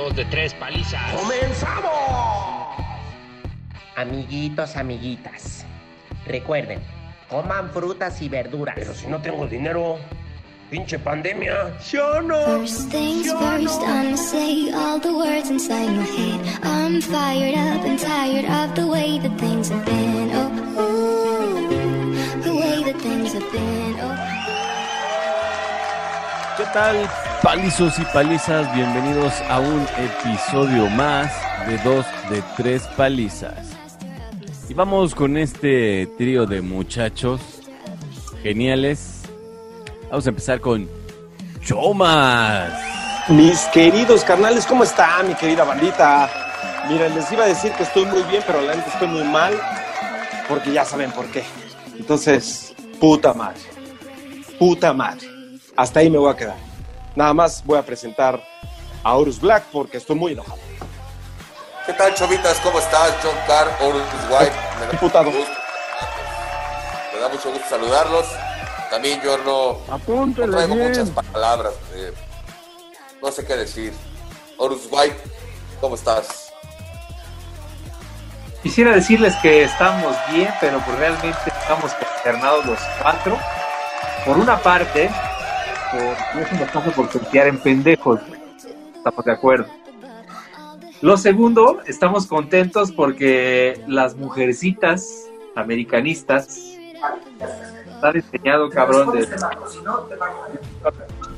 dos de tres palizas. ¡Comenzamos! Amiguitos, amiguitas, recuerden, coman frutas y verduras. Pero si no tengo dinero, pinche pandemia. Yo no. First things first, I'ma say all the words inside my head. I'm fired up and tired of the way that things have been. Oh, ooh, the way that things have been. Oh. ¿Qué tal, palizos y palizas? Bienvenidos a un episodio más de dos de tres palizas. Y vamos con este trío de muchachos geniales. Vamos a empezar con Chomas. Mis queridos carnales, ¿cómo está mi querida bandita? Miren, les iba a decir que estoy muy bien, pero la neta estoy muy mal, porque ya saben por qué. Entonces, puta madre. Puta madre. Hasta ahí me voy a quedar. Nada más voy a presentar a Horus Black porque estoy muy enojado. ¿Qué tal, chovitas? ¿Cómo estás? John Carr, Horus White. Me da, Diputado. mucho gusto, me da mucho gusto saludarlos. También yo no, no traigo muchas palabras. eh, no sé qué decir. Horus White, ¿cómo estás? Quisiera decirles que estamos bien, pero pues realmente estamos consternados los cuatro. Por una parte, por, nos pasa por confiar en pendejos. güey. Estamos de acuerdo. Lo segundo, estamos contentos porque las mujercitas americanistas han enseñado cabrón de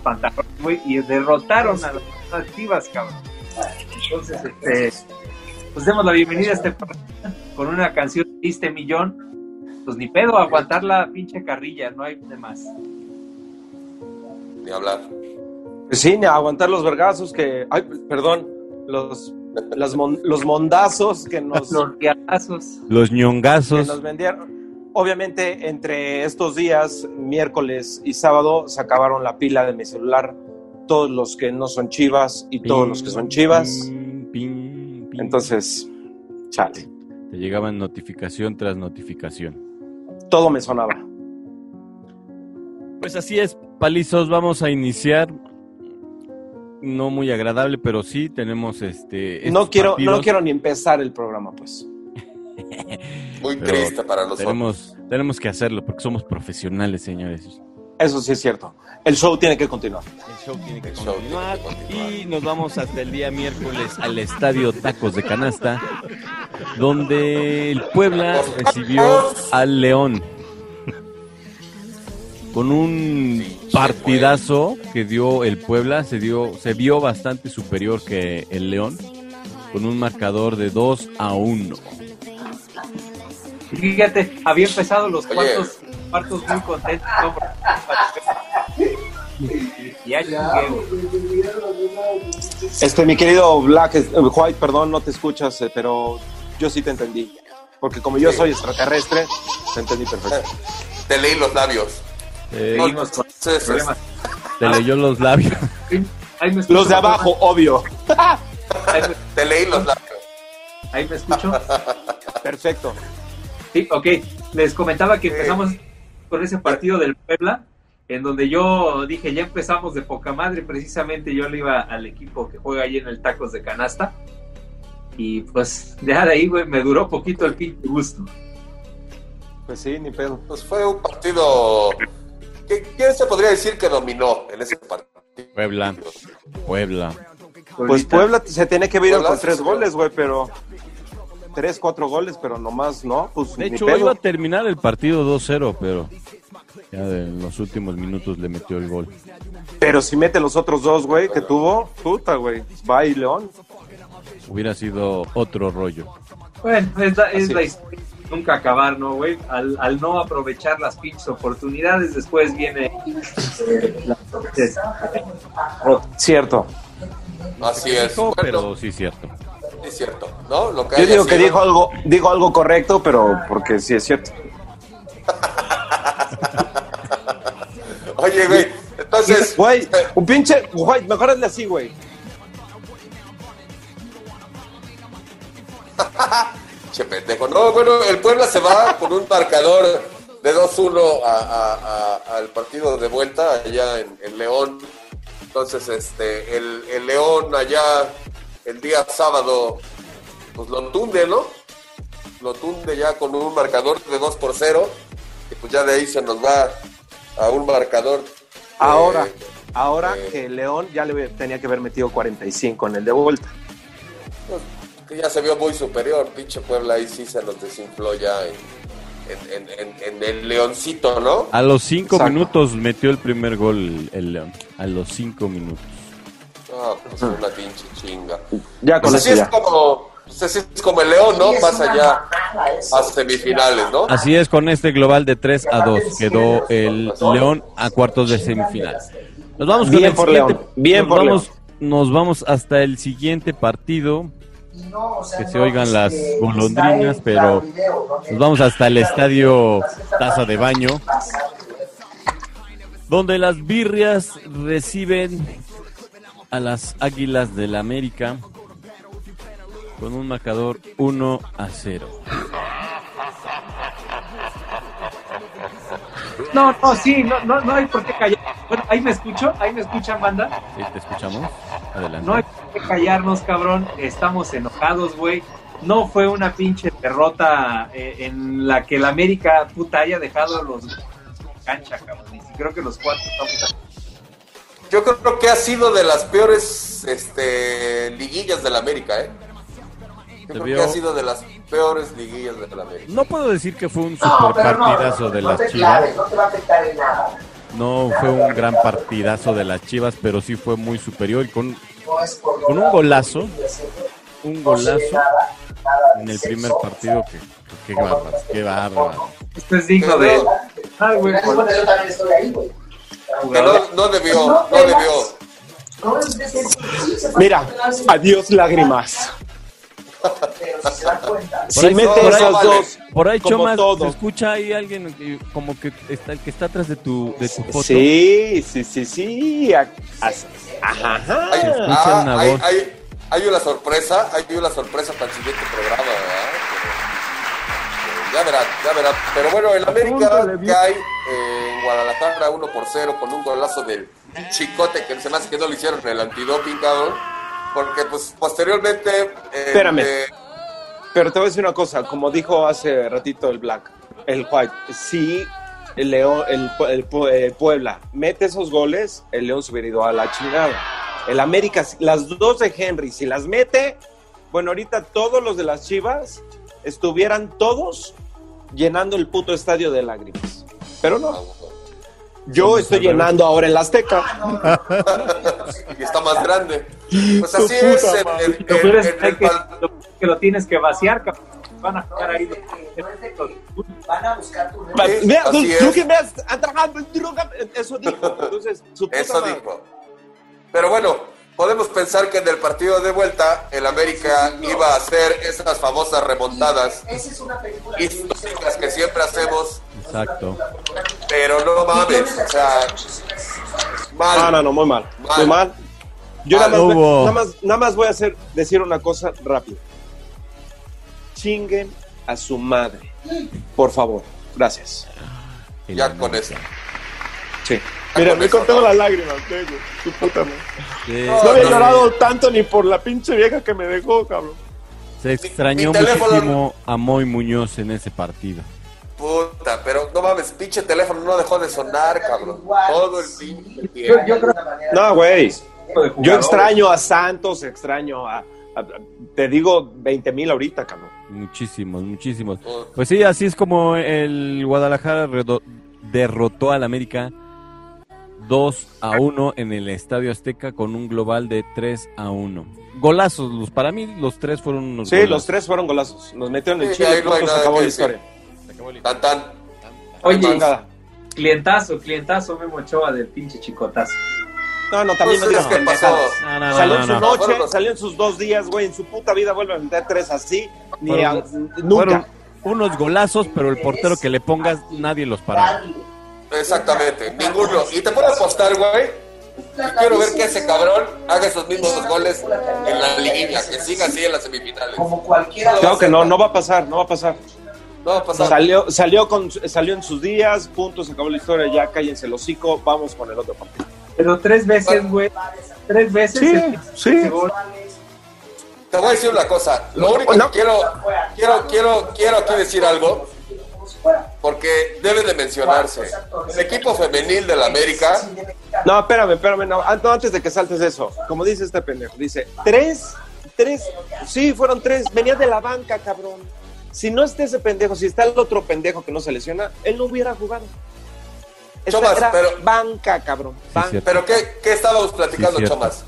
pantalón, y derrotaron a las activas, cabrón. Entonces, este, pues demos la bienvenida a este con una canción triste millón. Pues ni pedo, aguantar la pinche carrilla, no hay de más. Ni hablar. Pues sí, ni aguantar los vergazos que. Ay, perdón. Los, las mon- los mondazos que nos, Los riatazos. Los que ñongazos. nos vendieron. Obviamente, entre estos días, miércoles y sábado, se acabaron la pila de mi celular. Todos los que no son chivas y todos los que son chivas. Ping, ping. Entonces, chale. te llegaban notificación tras notificación. Todo me sonaba. Pues así es, palizos, vamos a iniciar. No muy agradable, pero sí tenemos este. No quiero, no quiero ni empezar el programa, pues. Muy pero triste para nosotros. Tenemos, tenemos que hacerlo porque somos profesionales, señores. Eso sí es cierto. El show tiene que continuar. El show tiene que El show continuar, tiene que continuar. y nos vamos hasta el día miércoles al estadio Tacos de Canasta, donde el Puebla recibió al León con un partidazo que dio el Puebla, se dio, se vio bastante superior que el León, con un marcador de 2 a 1. Fíjate, había empezado los cuartos, cuartos muy contentos. ¿no? Ya güey. Este, mi querido Black, eh, White, perdón, no te escuchas, eh, pero yo sí te entendí. Porque como yo Sí. soy extraterrestre, te entendí perfecto. Te leí los labios. Eh, te leyó los labios. Los de abajo, obvio. Te leí los labios. ahí me escucho. Perfecto. Sí, ok. Les comentaba que empezamos con ese partido del Puebla, en donde yo dije, ya empezamos de poca madre. Precisamente yo le iba al equipo que juega ahí en el Tacos de Canasta. Y pues, ya de ahí, güey, me duró poquito el pinche gusto. Pues sí, ni pedo. Pues fue un partido. ¿Quién se podría decir que dominó en ese partido? Puebla, Puebla. Pues Puebla se tiene que ver con tres goles, güey, pero. Tres, cuatro goles, pero nomás no. Pues De hecho, pedo. iba a terminar el partido 2-0, pero ya en los últimos minutos le metió el gol. Pero si mete los otros dos, güey, que tuvo, puta, güey. Va y León. Hubiera sido otro rollo. Bueno, es la, es historia nunca acabar, ¿no, güey? Al, al no aprovechar las pinches oportunidades, después viene eh, la- Cierto. Así es. Bueno, pero sí, cierto. es cierto, ¿no? Lo que Yo digo que dijo algo, digo algo correcto, pero porque sí es cierto. Oye, güey, entonces. Güey, un pinche, güey, mejor hazle así, güey. Che, pendejo. No, bueno, el Puebla se va con un marcador de 2-1 a- a- a- al partido de vuelta allá en, en León. Entonces, este, el, el León allá el día sábado, pues lo tunde, ¿no? Lo tunde ya con un marcador de 2 por 0, y pues ya de ahí se nos va a un marcador. eh, Ahora, ahora eh, que León ya le tenía que haber metido 45 en el de vuelta. Que ya se vio muy superior, pinche Puebla ahí sí se nos desinfló ya en, en- en- en- en el leoncito, ¿no? A los cinco Exacto. minutos metió el primer gol el, León. A los cinco minutos. Ah, pues una pinche chinga. Ya con Pues así eso es ya. como, pues así es como el León, ¿no? Pasa ya a semifinales, ¿no? Así es, con este global de 3 a 2 quedó el León a cuartos de semifinal. Nos vamos con Bien el por siguiente. León, bien nos por vamos, Nos vamos hasta el siguiente partido. Que se oigan las golondrinas, pero nos vamos hasta el estadio Taza de Baño, donde las birrias reciben a las Águilas del América con un marcador 1 a 0. No, no, sí, no, no, no hay por qué callar. Bueno, ahí me escucho, ahí me escuchan, banda. ¿Sí? ¿Te escuchamos? Adelante. No hay por qué callarnos, cabrón. Estamos enojados, güey. No fue una pinche derrota eh, en la que el América puta haya dejado los cancha, cabrón. Y creo que los cuatro estamos Yo creo que ha sido de las peores este, liguillas del América, ¿eh? Yo creo vio- que ha sido de las peores liguillas del América. No puedo decir que fue un super partidazo de las Chivas. no te va a afectar en nada. No fue un gran partidazo de las Chivas, pero sí fue muy superior y con, con un golazo, un golazo en el primer partido que qué bárbaro, qué bárbaro. Esto es digno de. Ah, güey, eso también estoy ahí, güey. Que no, debió, no debió. De Mira, adiós lágrimas. Pero si se dan cuenta. Si ahí- mete por esos dos, Por ahí como Choma, todo. se escucha ahí alguien que- como que está que está atrás de tu de tu foto. Sí, sí, sí, sí. a- a- Ajá, ajá. Hay, escucha ah, una hay, voz. hay- hay una sorpresa, hay una sorpresa para el siguiente programa, ¿verdad? Ya verán, ya verán. Pero bueno, el América cae eh, en Guadalajara 1 por 0 con un golazo del chicote que se me hace que no lo hicieron en el antidoping, cabrón. Porque pues posteriormente... eh, Espérame. eh, Pero te voy a decir una cosa, como dijo hace ratito el Black, el White, si el León, el, el eh, Puebla mete esos goles, el León se hubiera ido a la chingada. El América, las dos de Henry, si las mete, bueno, ahorita todos los de las Chivas estuvieran todos llenando el puto estadio de lágrimas. Pero no, yo estoy llenando ahora el Azteca. y está más grande. Pues así es. en que, el pal- que lo tienes que vaciar, cabrón. Van a jugar ahí. Van a buscar tu Mira, así tú es. que me has atragado en droga, eso dijo. Entonces, su puta Eso madre. dijo. Pero bueno, podemos pensar que en el partido de vuelta el América iba a hacer esas famosas remontadas Esa es una película históricas que siempre hacemos, Exacto. pero no mames, o sea, mal. No, no, no, muy mal. Mal. Muy mal. Yo Mal. nada, más, nada, más, nada más voy a hacer, decir una cosa rápido. Chinguen a su madre. Por favor. Gracias. Ya con eso. Sí. Mira, me contengo ¿no? las lágrimas, tengo. Su puta madre. No había no. llorado tanto ni por la pinche vieja que me dejó, cabrón. se extrañó mi teléfono- muchísimo a Moy Muñoz en ese partido. Puta, pero no mames, pinche teléfono no dejó de sonar, cabrón. Todo el pinche Yo, tiempo. yo creo No, güey. Yo extraño a Santos, extraño a. a- te digo 20 mil ahorita, cabrón. Muchísimos, muchísimos. Puta. Pues sí, así es como el Guadalajara redo- derrotó al América 2 a 1 en el Estadio Azteca con un global de 3 a 1. Golazos, los, para mí los tres fueron unos Sí, golazos. los tres fueron golazos. Nos metieron en el Sí, chile, ahí no hay punto, se nada acabó que la historia. Tan tan. Oye, clientazo, clientazo Memo Ochoa del pinche chicotazo. No, no, también no Pues, digas ¿qué pasó? No, no, no, salió no, en su no. noche, Fueron los- salió en sus dos días, güey. En su puta vida vuelve a meter tres así. Ni Fueron- a- Fueron nunca. unos golazos, pero el portero que le pongas nadie los paraba. Exactamente, ninguno. Y te puedo apostar, güey. Quiero ver que ese cabrón haga esos mismos goles en la liguilla, que siga así en las semifinales. Como cualquiera. Claro que no, no va a pasar, no va a pasar. No va a pasar. Salió, salió, con, salió en sus días, punto, se acabó la historia, ya cállense el hocico, vamos con el otro partido. Pero tres veces, güey. Tres veces. Sí, sí. te voy a decir una cosa. Lo único No. que quiero, quiero, quiero, quiero aquí decir algo, porque debe de mencionarse. El equipo femenil del América, No, espérame, espérame, no, no, antes de que saltes eso, como dice este pendejo, dice, tres, tres, sí, fueron tres, venía de la banca, cabrón. Si no está ese pendejo, si está el otro pendejo que no se lesiona, él no hubiera jugado. Chomas, era pero- banca, cabrón. banca. pero ¿qué, qué estábamos platicando, Sí. Chomas?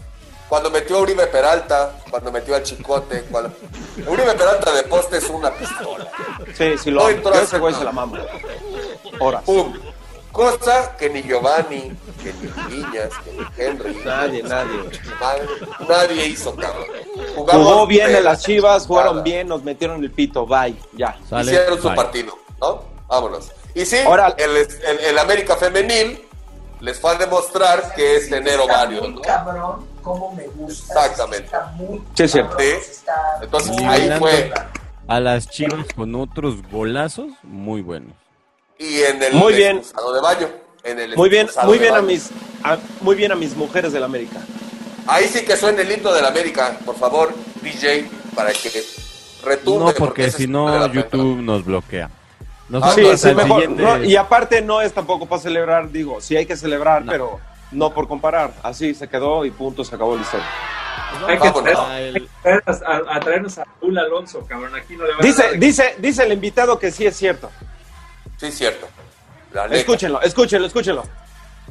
Cuando metió a Uribe Peralta, cuando metió al Chicote, cuando... Uribe Peralta de poste es una pistola. Sí, sí, lo No Yo a- ese güey se la mama. Horas. ¡Pum! Cosa que ni Giovanni, que ni Viñas, que ni Henry, Nadie, nadie. nadie, nadie hizo, cabrón. Jugamos Jugó bien de en las chivas, jugaron bien, nos metieron el pito, bye, ya. Sale, Hicieron su bye. partido, ¿no? Vámonos. Y sí, Ahora- el, el, el América Femenil les fue a demostrar que es tener ovarios, ¿no? Cabrón, cómo me gusta. Exactamente. Está muy Sí, es cierto. Sí. Entonces ahí fue. a las chivas con otros golazos muy buenos. Y en el Muy bien. de baño. En el Muy bien, muy bien a mis, a- muy bien a mis mujeres del América. Ahí sí que suena el himno del América, por favor, DJ, para que retumbe. No, porque si no. YouTube nos bloquea. Ah, vamos Sí, Vamos sí, al mejor. siguiente. no, y aparte no es tampoco para celebrar, digo, sí hay que celebrar, No. pero no por comparar. Así se quedó y punto, se acabó la historia. Hay que hay el- traernos a, a traernos a Raúl Alonso, cabrón. Aquí no le van a Dice, dar- dice, dice el invitado que sí es cierto. Sí, cierto. La neta. Escúchenlo, escúchenlo, escúchenlo.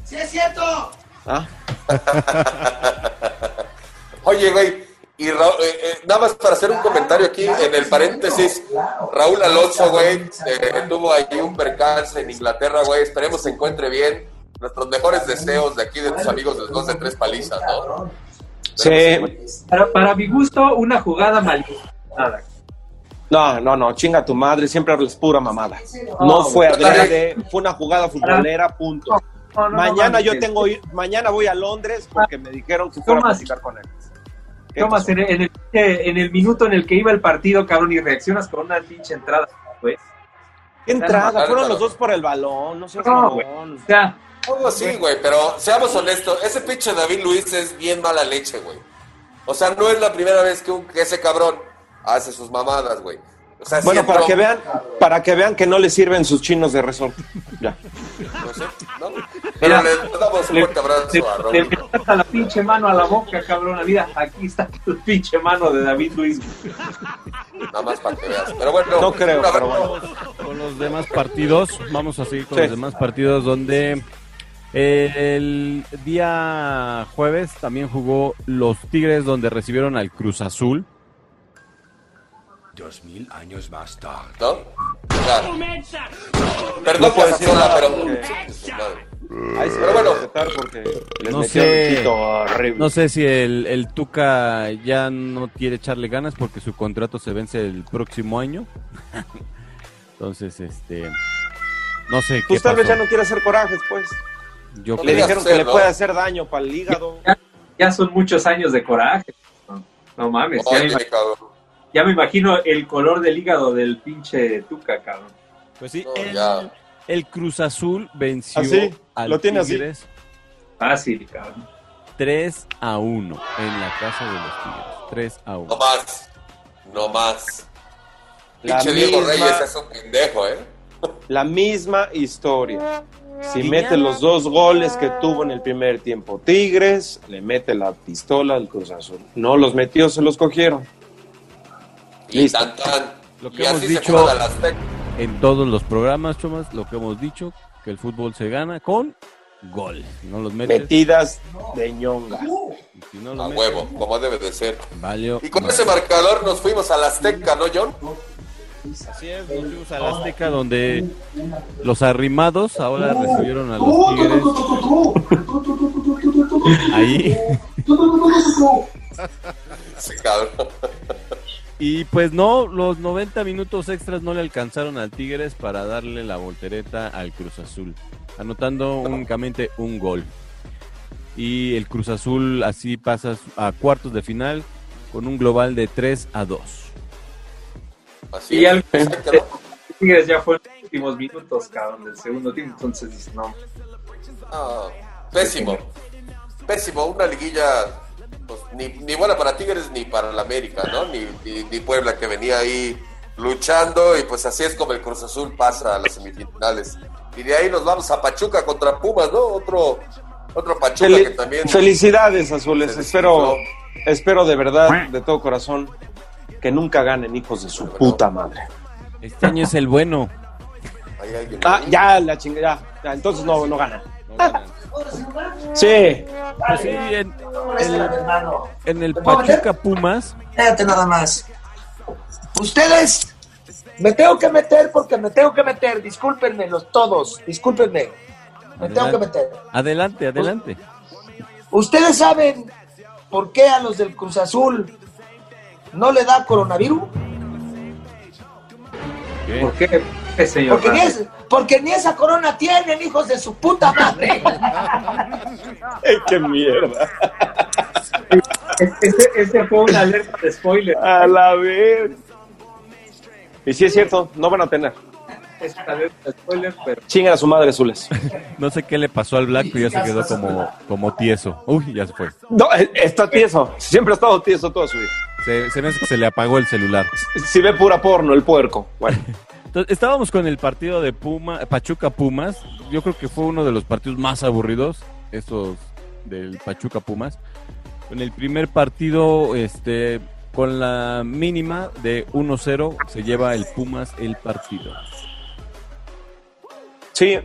¡Sí es cierto! Ah, Oye, güey, y Ra- eh, eh, nada más para hacer un comentario aquí en el paréntesis, Raúl Alonso, güey, eh, tuvo ahí un percance en Inglaterra, güey, esperemos se encuentre bien. Nuestros mejores deseos de aquí de tus amigos de dos de tres palizas, ¿no? sí. Para, para mi gusto, una jugada malintencionada. No, no, no, chinga tu madre, siempre es pura mamada. No fue adrede, fue una jugada futbolera, punto. No, no, no Mañana yo tengo, mañana voy a Londres porque me dijeron que fuera a platicar con él. ¿Qué Tomas en el, en, el, en el minuto en el que iba el partido, cabrón, y reaccionas con una pinche entrada, güey. ¿Qué entrada? Fueron los dos por el balón, no seas No, güey. O sea, Algo así, güey, pero seamos honestos, ese pinche David Luis es bien mala leche, güey. O sea, no es la primera vez que, un- que ese cabrón hace sus mamadas, güey. O sea, Bueno, para que vean, para que vean que no le sirven sus chinos de resorte. Ya. Pues sí, ¿no? Pero le damos un le, fuerte abrazo le- a le Raúl. metas a la pinche mano a la boca, cabrón. Mira, aquí está tu pinche mano de David Luis. Nada más para que veas. Pero bueno, No creo, pero bueno. con los demás partidos. Vamos a seguir con Sí. los demás partidos donde eh, el día jueves también jugó los Tigres donde recibieron al Cruz Azul. Dos mil años más tarde. ¿no? Claro. Perdón No puedo por decir nada pero. porque-. Pero bueno. porque les No sé. horrible. No sé si el, el Tuca ya no quiere echarle ganas porque su contrato se vence el próximo año. Entonces, este, no sé qué Pues tal vez ya no quiere hacer corajes, pues. Yo Le Podría creo- dijeron que le ¿no? puede hacer daño para el hígado. Ya son muchos años de coraje. No, no mames, ya me, ya imagino el color del hígado del pinche Tuca, cabrón. Pues sí, No, el, ya. El Cruz Azul venció ¿Ah, sí? al ¿Lo tiene así? Tigres Fácil, cabrón. 3 a 1 en la casa de los Tigres. 3 a 1. No más. No más. La Pinche Diego misma- Reyes es un pendejo, ¿eh? La misma historia. Si mete los dos goles que tuvo en el primer tiempo Tigres, le mete la pistola al Cruz Azul. No los metió, se los cogieron. Y Listo. tan tan. Lo que y hemos así dicho- se. En todos los programas, Chomas, lo que hemos dicho, que el fútbol se gana con gol. No los metes, Metidas de ñonga. si no los A metes, huevo, como debe de ser. valió Y con ese marcador nos fuimos a la Azteca, ¿no, John? Así es, nos fuimos a la Azteca donde los arrimados ahora recibieron a los Tigres. Ahí. Sí, cabrón. Y pues no, los 90 minutos extras no le alcanzaron al Tigres para darle la voltereta al Cruz Azul, anotando únicamente un gol. Y el Cruz Azul así pasa a cuartos de final con un global de 3 a 2. Así Y es. al-. Tigres ya fue en los últimos minutos, cabrón, del segundo tiempo. Entonces no. Ah, pésimo. Pésimo. Una liguilla pues, ni, ni buena para Tigres ni para la América, ¿no? Ni, ni, ni Puebla que venía ahí luchando y pues así es como el Cruz Azul pasa a las semifinales. Y de ahí nos vamos a Pachuca contra Pumas, ¿no? Otro, otro Pachuca Fel- que también... Felicidades, Azules. Espero, espero de verdad, de todo corazón, que nunca ganen hijos de su puta madre. Este año es el bueno. Hay alguien Ah, ya, la chingada. ya, ya, entonces no, no ganan. No ganan. Sí. Pues sí, en, el. Pachuca Pumas, Espérate nada más. Ustedes, me tengo que meter porque me tengo que meter. Discúlpenme los todos, discúlpenme. Me tengo que meter. adelante, adelante. ¿Ustedes saben por qué a los del Cruz Azul no le da coronavirus? ¿Qué? ¿Por qué, Porque ni, es- porque ni esa corona tienen, hijos de su puta madre. Qué mierda. Este, este fue una alerta de spoiler. A la vez. Y sí es cierto, no van a tener. Es una alerta de spoiler, pero Chingan a su madre, Azules. No sé qué le pasó al Black, pero ya se quedó como, como tieso. Uy, ya se fue. No, eh, está tieso. Siempre ha estado tieso toda su vida. Se, se me hace que se le apagó el celular. Si ve pura porno, el puerco. Bueno, Estábamos con el partido de Puma, Pachuca Pumas. Yo creo que fue uno de los partidos más aburridos, estos del Pachuca Pumas. En el primer partido, este, con la mínima de 1-0, se lleva el Pumas el partido. sí.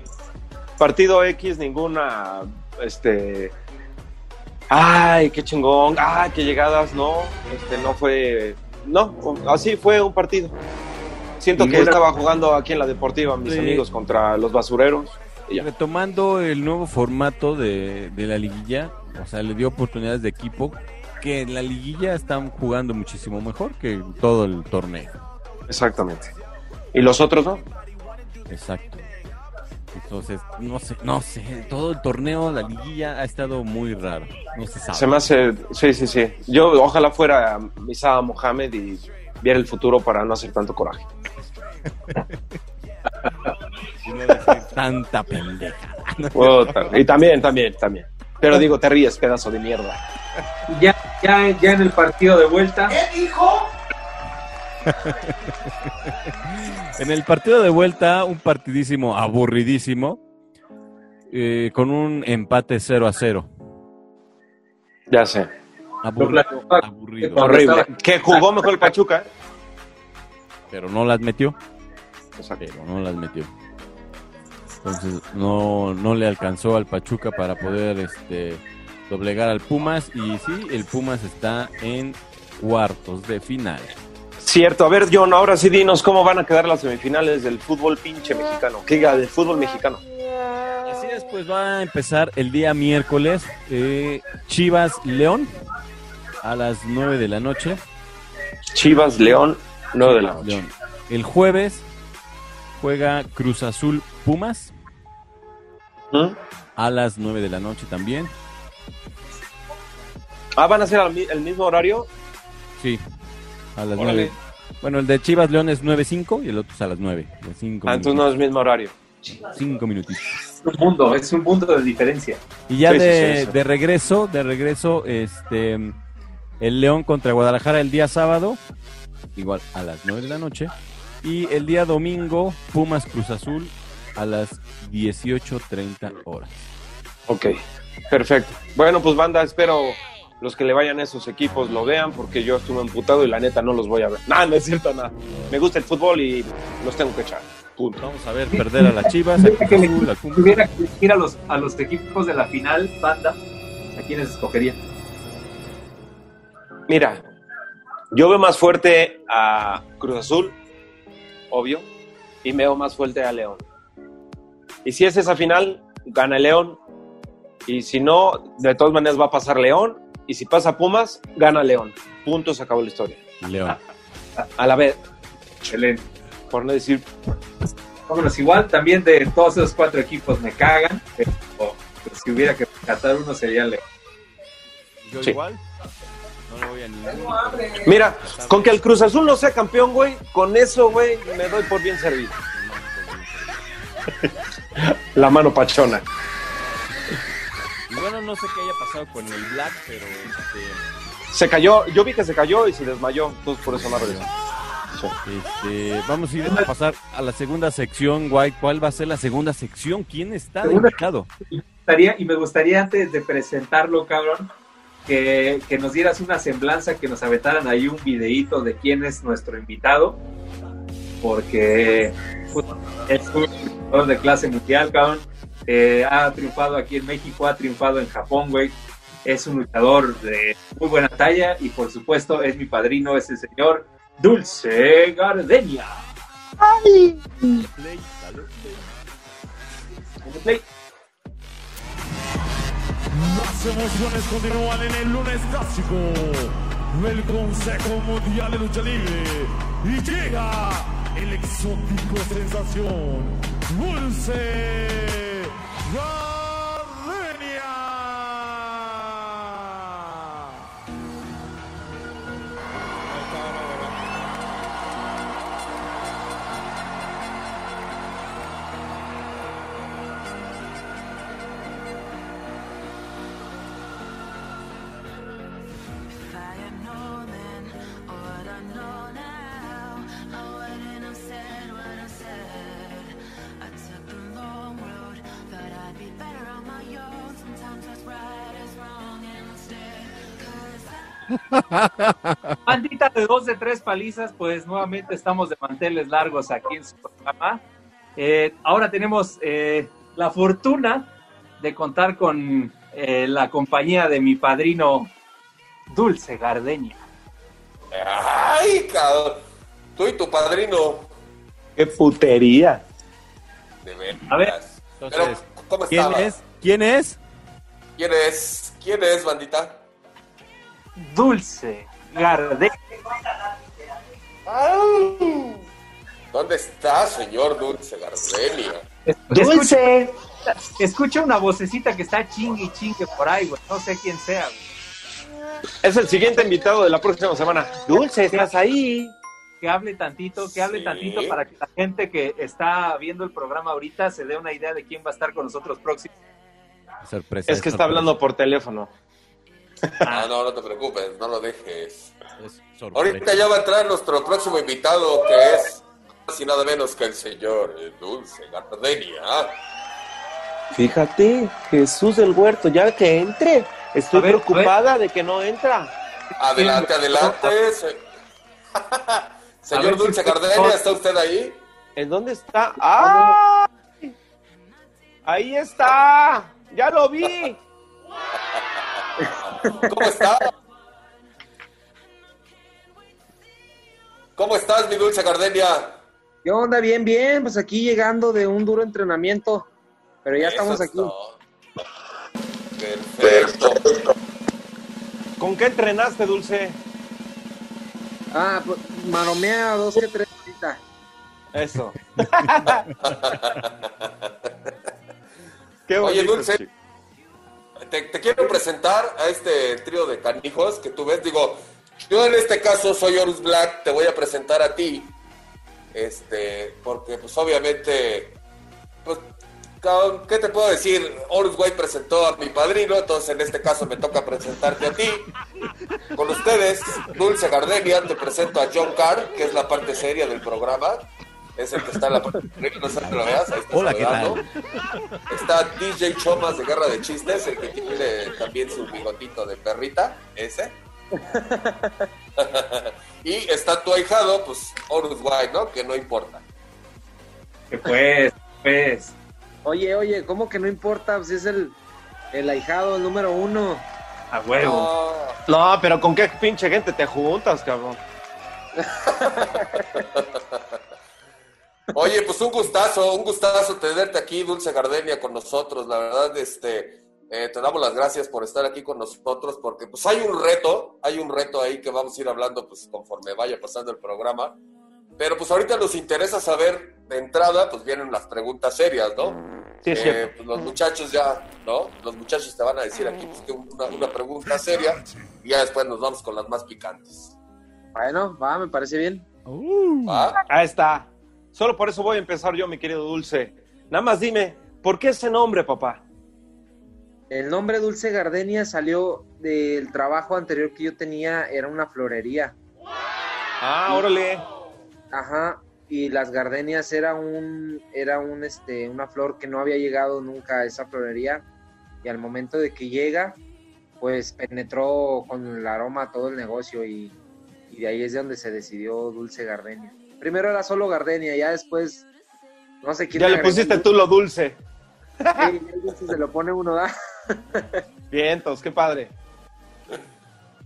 Partido X, ninguna. Este. Ay, qué chingón. Ay, qué llegadas. No, este no fue. No, así fue un partido. Siento que Ninguna- estaba jugando aquí en la deportiva, mis Sí. amigos, contra los basureros. Y. Retomando el nuevo formato de, de la liguilla, o sea, le dio oportunidades de equipo que en la liguilla están jugando muchísimo mejor que todo el torneo. Exactamente. ¿Y los otros no? Exacto. Entonces, no sé, no sé, todo el torneo, la liguilla ha estado muy raro. No se sabe. Se me hace. Sí, sí, sí. Yo ojalá fuera Misa Mohamed y viera el futuro para no hacer tanto coraje. Tanta pendeja. Puta, Y también, también, también. Pero digo, te ríes, pedazo de mierda. ya, ya, ya en el partido de vuelta, ¿Qué dijo? En el partido de vuelta, un partidísimo aburridísimo, eh, con un empate 0 a 0. Ya sé. Aburrido, Horrible. Que jugó mejor el Pachuca. Pero no las metió. Exacto. pero no las metió. Entonces no, no le alcanzó al Pachuca para poder este, doblegar al Pumas y sí, el Pumas está en cuartos de final. Cierto. A ver, John, ahora sí dinos cómo van a quedar las semifinales del fútbol pinche mexicano. Que diga, del fútbol mexicano. Así es, pues va a empezar el día miércoles eh, Chivas León a las 9 de la noche. Chivas, León, 9 de la noche. León. El jueves juega Cruz Azul Pumas ¿Mm? a las 9 de la noche también. Ah, van a ser el mismo horario. Sí, a las Órale. 9. Bueno, el de Chivas León es 9.5 y el otro es a las 9. de cinco Ah, entonces no es el mismo horario. minutitos, cinco minutitos. es un mundo, es un mundo de diferencia. Y ya sí, de, sí, sí. de regreso, de regreso, este el León contra Guadalajara el día sábado, igual a las 9 de la noche. Y el día domingo, Pumas Cruz Azul a las 18.30 horas. Ok, perfecto. Bueno, pues banda, espero los que le vayan a esos equipos lo vean porque yo estuve emputado y la neta no los voy a ver. Nada, no es cierto nada. Me gusta el fútbol y los tengo que echar. Punto. Vamos a ver perder a las Chivas, al Cruz Azul, al Si Pumas. tuviera que elegir a los, a los equipos de la final, banda, ¿a quiénes escogería? Mira, yo veo más fuerte a Cruz Azul, obvio, y veo más fuerte a León. Y si es esa final, gana León. Y si no, de todas maneras va a pasar León. Y si pasa Pumas, gana León. Punto, se acabó la historia. León. A la vez, Excelente. por no decir Vámonos, igual también de todos esos cuatro equipos me cagan, pero si hubiera que rescatar uno sería León. Yo Sí. igual. Mira, con que el Cruz Azul no sea campeón, güey, con eso, güey, me doy por bien servido. La mano pachona. Y bueno, no sé qué haya pasado con el Black, pero este, Se cayó, yo vi que se cayó y se desmayó, entonces por eso no regresó. Este, vamos a ir a pasar a la segunda sección, White. ¿Cuál va a ser la segunda sección? ¿Quién está de Segunda- invitado? gustaría- y me gustaría antes de presentarlo, cabrón, que, que nos dieras una semblanza, que nos aventaran ahí un videíto de quién es nuestro invitado, porque pues, es un jugador de clase mundial, cabrón. Eh, ha triunfado aquí en México, ha triunfado en Japón, güey. Es un luchador de muy buena talla y por supuesto es mi padrino, es el señor Dulce Gardenia. Play. Las emociones continúan en el lunes clásico del Consejo Mundial de Lucha Libre y llega el exótico sensación Dulce. Bandita de dos de tres palizas, pues nuevamente estamos de manteles largos aquí en su programa. Eh, ahora tenemos eh, la fortuna de contar con eh, la compañía de mi padrino Dulce Gardenia. Ay, cabrón. Tú y tu padrino. ¡Qué putería! De veras. A ver, Pero, Entonces, ¿cómo ¿quién estaba? es? ¿Quién es? ¿Quién es? ¿Quién es, bandita? Dulce Gardenia. ¿Dónde está, señor Dulce Gardenia? Dulce. Escucha una vocecita que está chingue y chingue por ahí, güey. No sé quién sea, güey. Es el siguiente invitado de la próxima semana. Dulce, estás ahí. que hable tantito, que hable Sí. tantito para que la gente que está viendo el programa ahorita se dé una idea de quién va a estar con nosotros próximo. Sorpresa. Es que está hablando por teléfono. Ah, no, no te preocupes, no lo dejes. Ahorita ya va a entrar nuestro próximo invitado, que es más y nada menos que el señor Dulce Gardenia. Fíjate, Jesús del Huerto, ya que entre. Estoy ver, preocupada de que no entra. Adelante, adelante. se- Señor ver si- Dulce Gardenia, ¿está usted ahí? ¿En dónde está? ¡Ah! Ahí está. Ya lo vi. ¿Cómo está? ¿Cómo estás, mi Dulce Gardenia? ¿Qué onda? Bien, bien. Pues aquí llegando de un duro entrenamiento. Pero ya Eso estamos es aquí. Perfecto. ¿Con qué entrenaste, Dulce? Ah, pues maromea dos que tres ahorita. Eso. qué Oye, Dulce. chico. Te, quiero presentar a este trío de canijos que tú ves. Digo, yo en este caso soy Horus Black, te voy a presentar a ti. Este, porque pues obviamente, pues, ¿qué te puedo decir? Horus White presentó a mi padrino, entonces en este caso me toca presentarte a ti. Con ustedes, Dulce Gardenia, te presento a John Carr, que es la parte seria del programa. Es el que está en la parte no sé si lo veas, ahí está Hola, ¿qué saludando. Está DJ Chomas de Guerra de Chistes, el que tiene también su bigotito de perrita, ese. y está tu ahijado, pues, Horus White, ¿no? Que no importa. Que pues, pues. Oye, oye, ¿cómo que no importa? Pues es el, el ahijado, el número uno. A huevo. No, No, pero ¿con qué pinche gente te juntas, cabrón? Oye, pues un gustazo, un gustazo tenerte aquí, Dulce Gardenia, con nosotros. La verdad, este, eh, te damos las gracias por estar aquí con nosotros, porque pues hay un reto, hay un reto ahí que vamos a ir hablando pues conforme vaya pasando el programa. Pero pues ahorita nos interesa saber de entrada, pues vienen las preguntas serias, ¿no? Sí, es Eh, pues los muchachos ya, ¿no? Los muchachos te van a decir aquí pues, que una, una pregunta seria y ya después nos vamos con las más picantes. Bueno, va, me parece bien. ¿va? Ahí está. Solo por eso voy a empezar yo, mi querido Dulce. Nada más dime, ¿por qué ese nombre, papá? El nombre Dulce Gardenia salió del trabajo anterior que yo tenía, era una florería. Ah, órale. Ajá, y las gardenias era un, era un, este, una flor que no había llegado nunca a esa florería. Y al momento de que llega, pues penetró con el aroma todo el negocio y, y de ahí es de donde se decidió Dulce Gardenia. Primero era solo Gardenia, ya después, no sé quién Ya le pusiste el tú lo dulce. dulce se lo pone uno, ¿da? Vientos, qué padre.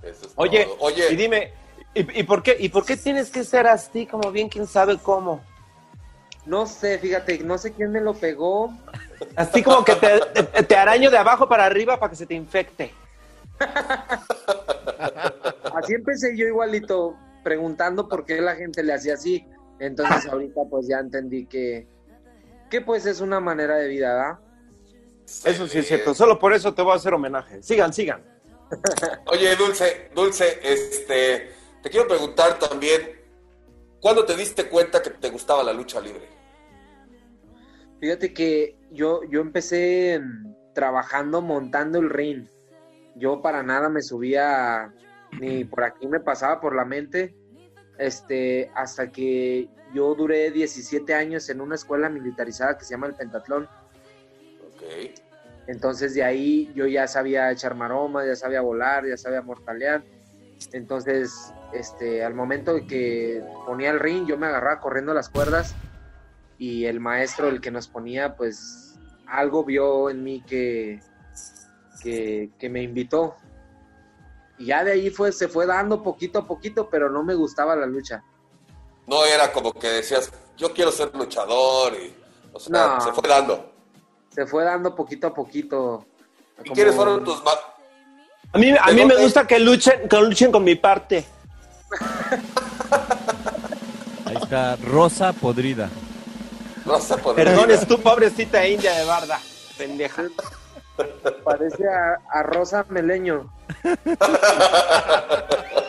Eso es Oye, todo. Oye, y dime, ¿y, y por qué, ¿y por qué tienes que ser así como bien quién sabe cómo? No sé, fíjate, no sé quién me lo pegó. Así como que te, te- te araño de abajo para arriba para que se te infecte. Así empecé yo igualito, preguntando por qué la gente le hacía así. Entonces ahorita pues ya entendí que, que pues es una manera de vida, ¿da? Eso sí es cierto, solo por eso te voy a hacer homenaje. Sigan, sigan. oye, Dulce, Dulce, este, te quiero preguntar también, ¿cuándo te diste cuenta que te gustaba la lucha libre? Fíjate que yo, yo empecé mm, trabajando montando el ring. Yo para nada me subía, ni por aquí me pasaba por la mente, este, hasta que yo duré 17 años en una escuela militarizada que se llama el Pentatlón. Ok. Entonces de ahí yo ya sabía echar maromas, ya sabía volar, ya sabía mortalear. Entonces, este, al momento de que ponía el ring, yo me agarraba corriendo las cuerdas y el maestro, el que nos ponía, pues algo vio en mí que, que, que me invitó. Y ya de ahí fue, se fue dando poquito a poquito, pero no me gustaba la lucha. No era como que decías, yo quiero ser luchador y, o sea, No. se fue dando. Se fue dando poquito a poquito. ¿Y Como- quiénes fueron tus más? A mí, a ¿De mí me gusta que luchen, que luchen con mi parte. Ahí está, Rosa Podrida. Rosa Podrida. Perdón, es tu pobrecita india de barda, pendeja. Parece a, a Rosa Meleño.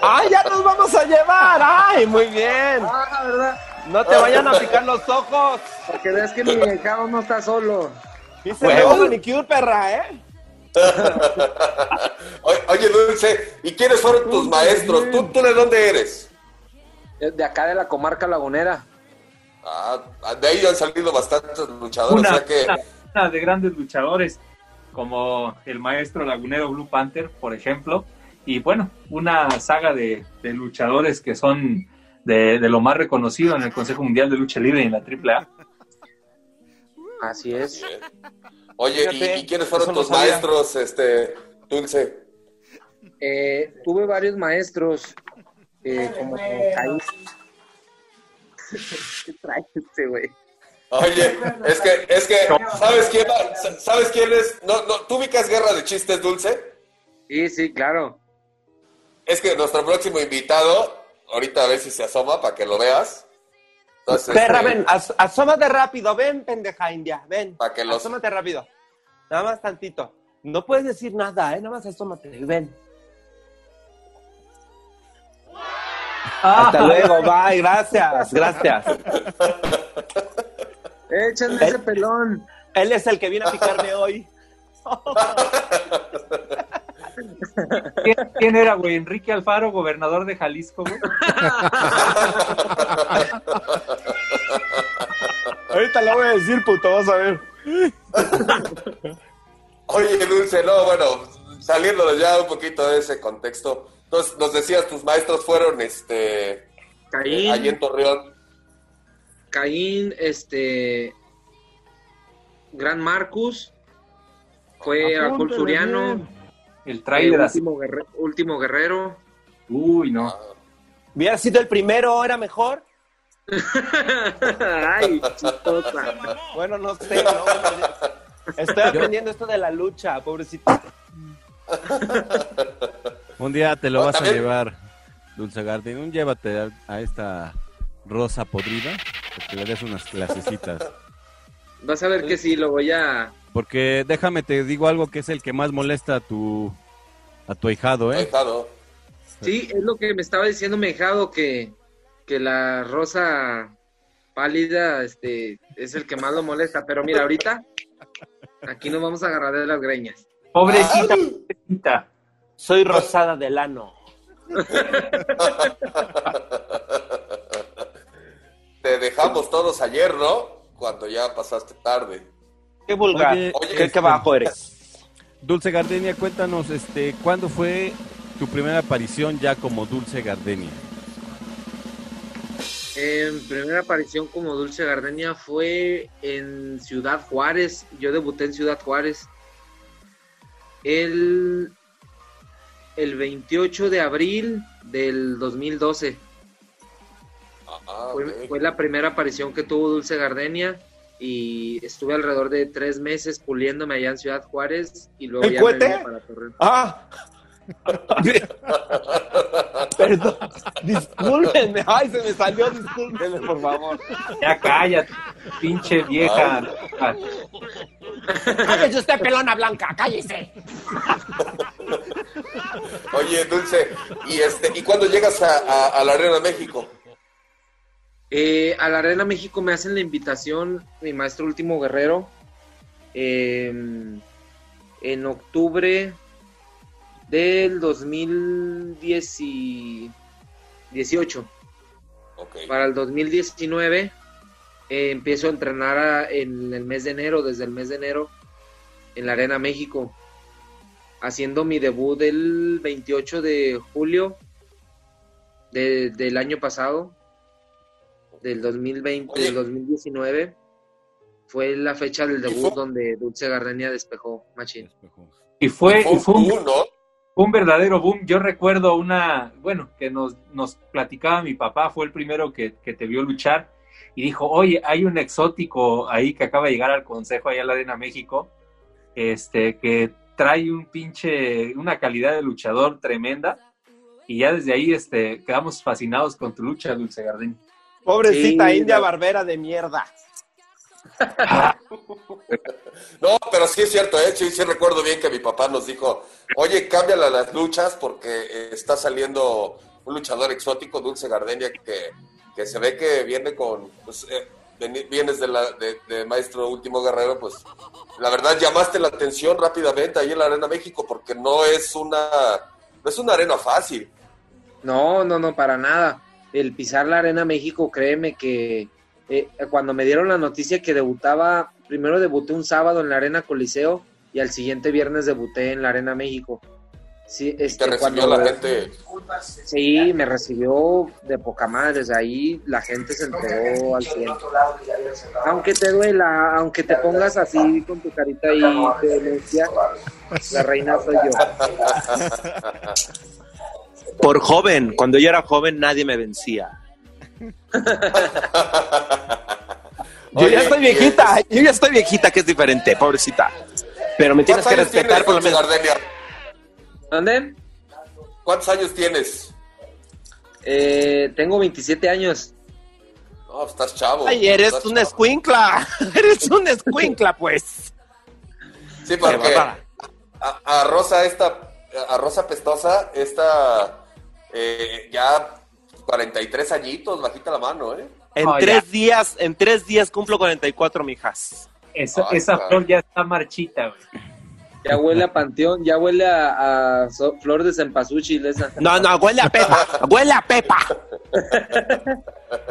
¡Ay, ya nos vamos a llevar! ¡Ay, muy bien! Ah, ¿verdad? No te vayan a picar los ojos. Para que veas que mi hijado no está solo. Dice. Huevo. manicure, perra, ¿eh? Oye, oye, Dulce, ¿y quiénes fueron tus maestros? ¿Tú, ¿Tú de dónde eres? De acá de la comarca lagunera. Ah, de ahí han salido bastantes luchadores, Una, o sea que... una- una de grandes luchadores, como el maestro lagunero Blue Panther, por ejemplo. Y bueno, una saga de, de luchadores que son de, de lo más reconocido en el Consejo Mundial de Lucha Libre y en la AAA. Así es. Oye, ¿y, Fíjate, y quiénes fueron tus maestros, este, Dulce? Eh, tuve varios maestros, eh, como. ¿Qué trae este güey? Oye, es que, es que, ¿sabes quién, va- ¿sabes quién es? No, no, ¿Tú ubicas Guerra de Chistes, Dulce? Sí, sí, claro. Es que nuestro próximo invitado, ahorita a ver si se asoma para que lo veas. Entonces, Perra, este, ven, as- asómate rápido, ven, pendeja india, ven. Pa' que los- Asómate rápido. Nada más tantito. No puedes decir nada, ¿eh? Nada más asómate, ven. Hasta luego, bye, gracias, gracias. Échenme ¿Eh? ese pelón. Él es el que viene a picarme hoy. ¿Quién, quién era, güey? Enrique Alfaro, gobernador de Jalisco, güey. Ahorita le voy a decir, puto, vas a ver. Oye, Dulce, no, bueno, saliéndonos ya un poquito de ese contexto. Entonces, nos decías, tus maestros fueron, este, Caín, allí en Torreón. Caín, este, Gran Marcus, fue Alcohol Suriano, El así. último, guerre- último guerrero. Uy, no. Hubiera sido el primero, era mejor. Ay, chistosa. Bueno, no sé, no. Estoy aprendiendo esto de la lucha, pobrecito. Un día te lo Oh, vas a llevar, Dulce Garden. Un llévate a, a esta Rosa Podrida, que le des unas clasecitas. Vas a ver que sí, lo voy a... Porque déjame te digo algo que es el que más molesta a tu a tu ahijado, ¿eh? Ahijado. Sí, es lo que me estaba diciendo mi hijado, que, que la rosa pálida este, es el que más lo molesta. Pero mira, ahorita aquí nos vamos a agarrar de las greñas. Pobrecita, pobrecita. Soy rosada del ano. Te dejamos todos ayer, ¿no? Cuando ya pasaste tarde. Qué vulgar. Oye, Oye, este- qué bajo eres. Dulce Gardenia, cuéntanos, este, ¿cuándo fue tu primera aparición ya como Dulce Gardenia? En primera aparición como Dulce Gardenia fue en Ciudad Juárez. Yo debuté en Ciudad Juárez. El, el 28 de abril del 2012. Ah, Fue, ok. fue la primera aparición que tuvo Dulce Gardenia. Y estuve alrededor de tres meses puliéndome allá en Ciudad Juárez. Y luego ¿El ya me cohete? vine para Torreón. Ah. Perdón, discúlpenme. Ay, se me salió, discúlpenme, por favor. Ya cállate, pinche vieja. Cállese usted, pelona blanca, cállese. Oye, Dulce, ¿y este y cuándo llegas a, a- a la Arena México? Eh, a la Arena México me hacen la invitación mi maestro Último Guerrero eh, en octubre del 2018. Ok. Para el 2019 eh, empiezo a entrenar a- en el mes de enero, desde el mes de enero, en la Arena México, haciendo mi debut el 28 de julio de- del año pasado, del 2020, Oye. del 2019. Fue la fecha del ¿Y debut fue- donde Dulce Gardenia despejó Machín. Y fue, y Fue fue un, un ¿no? fue un verdadero boom. Yo recuerdo una, bueno, que nos, nos platicaba mi papá, fue el primero que, que te vio luchar y dijo, oye, hay un exótico ahí que acaba de llegar al consejo allá en la Arena México, este, que trae un pinche, una calidad de luchador tremenda. Y ya desde ahí este, quedamos fascinados con tu lucha, Dulce Gardenia. Pobrecita Sí, india barbera de mierda. No, pero sí es cierto, ¿eh? sí, sí recuerdo bien que mi papá nos dijo, oye, cámbiala las luchas porque eh, está saliendo un luchador exótico, Dulce Gardenia, que, que se ve que viene con, pues, eh, vienes de, la, de, de Maestro Último Guerrero, pues la verdad llamaste la atención rápidamente ahí en la Arena México porque no es una, no es una arena fácil. No, no, no, para nada. El pisar la Arena México, créeme que eh, cuando me dieron la noticia que debutaba, primero debuté un sábado en la Arena Coliseo y al siguiente viernes debuté en la Arena México. Sí, Y te este, recibió cuando- la gente. Sí, me recibió de poca madre. Desde ahí la gente se entregó al 100. Aunque te duela, aunque te pongas así con tu carita ahí de denuncia, la reina soy yo. Por joven, cuando yo era joven nadie me vencía. Yo Oye, ya estoy viejita, yo ya estoy viejita, que es diferente, pobrecita. Pero me tienes ¿Cuántos que respetar tienes, por lo menos. Gardenia? ¿Dónde? ¿Cuántos años tienes? Eh, tengo 27 años. No, estás chavo. Ay, eres estás un escuincla, eres un escuincla, pues. Sí, porque a Rosa esta, a Rosa Pestosa, esta eh, ya 43 añitos, bajita la mano, ¿eh? En Oh, tres días, en tres días cumplo 44, mijas. Esa, Ay, esa flor ya está marchita, güey. Ya huele a panteón, ya huele a, a so- flor de cempasúchil esa. No, no, huele a pepa, huele a pepa.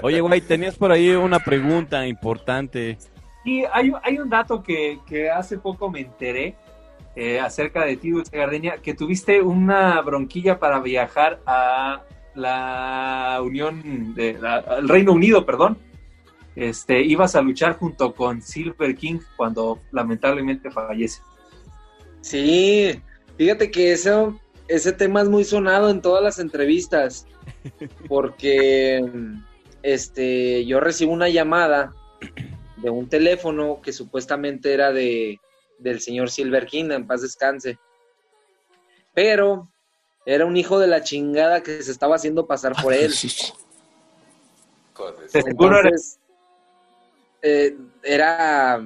Oye, güey, tenías por ahí una pregunta importante. Y hay, hay un dato que, que hace poco me enteré eh, acerca de ti, Dulce Gardenia, que tuviste una bronquilla para viajar a la Unión, de, la- al Reino Unido, perdón. Este, ibas a luchar junto con Silver King cuando lamentablemente fallece. Sí, fíjate que eso, ese tema es muy sonado en todas las entrevistas, porque este, yo recibo una llamada de un teléfono que supuestamente era de del señor Silver King, en paz descanse, pero era un hijo de la chingada que se estaba haciendo pasar por él. Entonces, eh, era,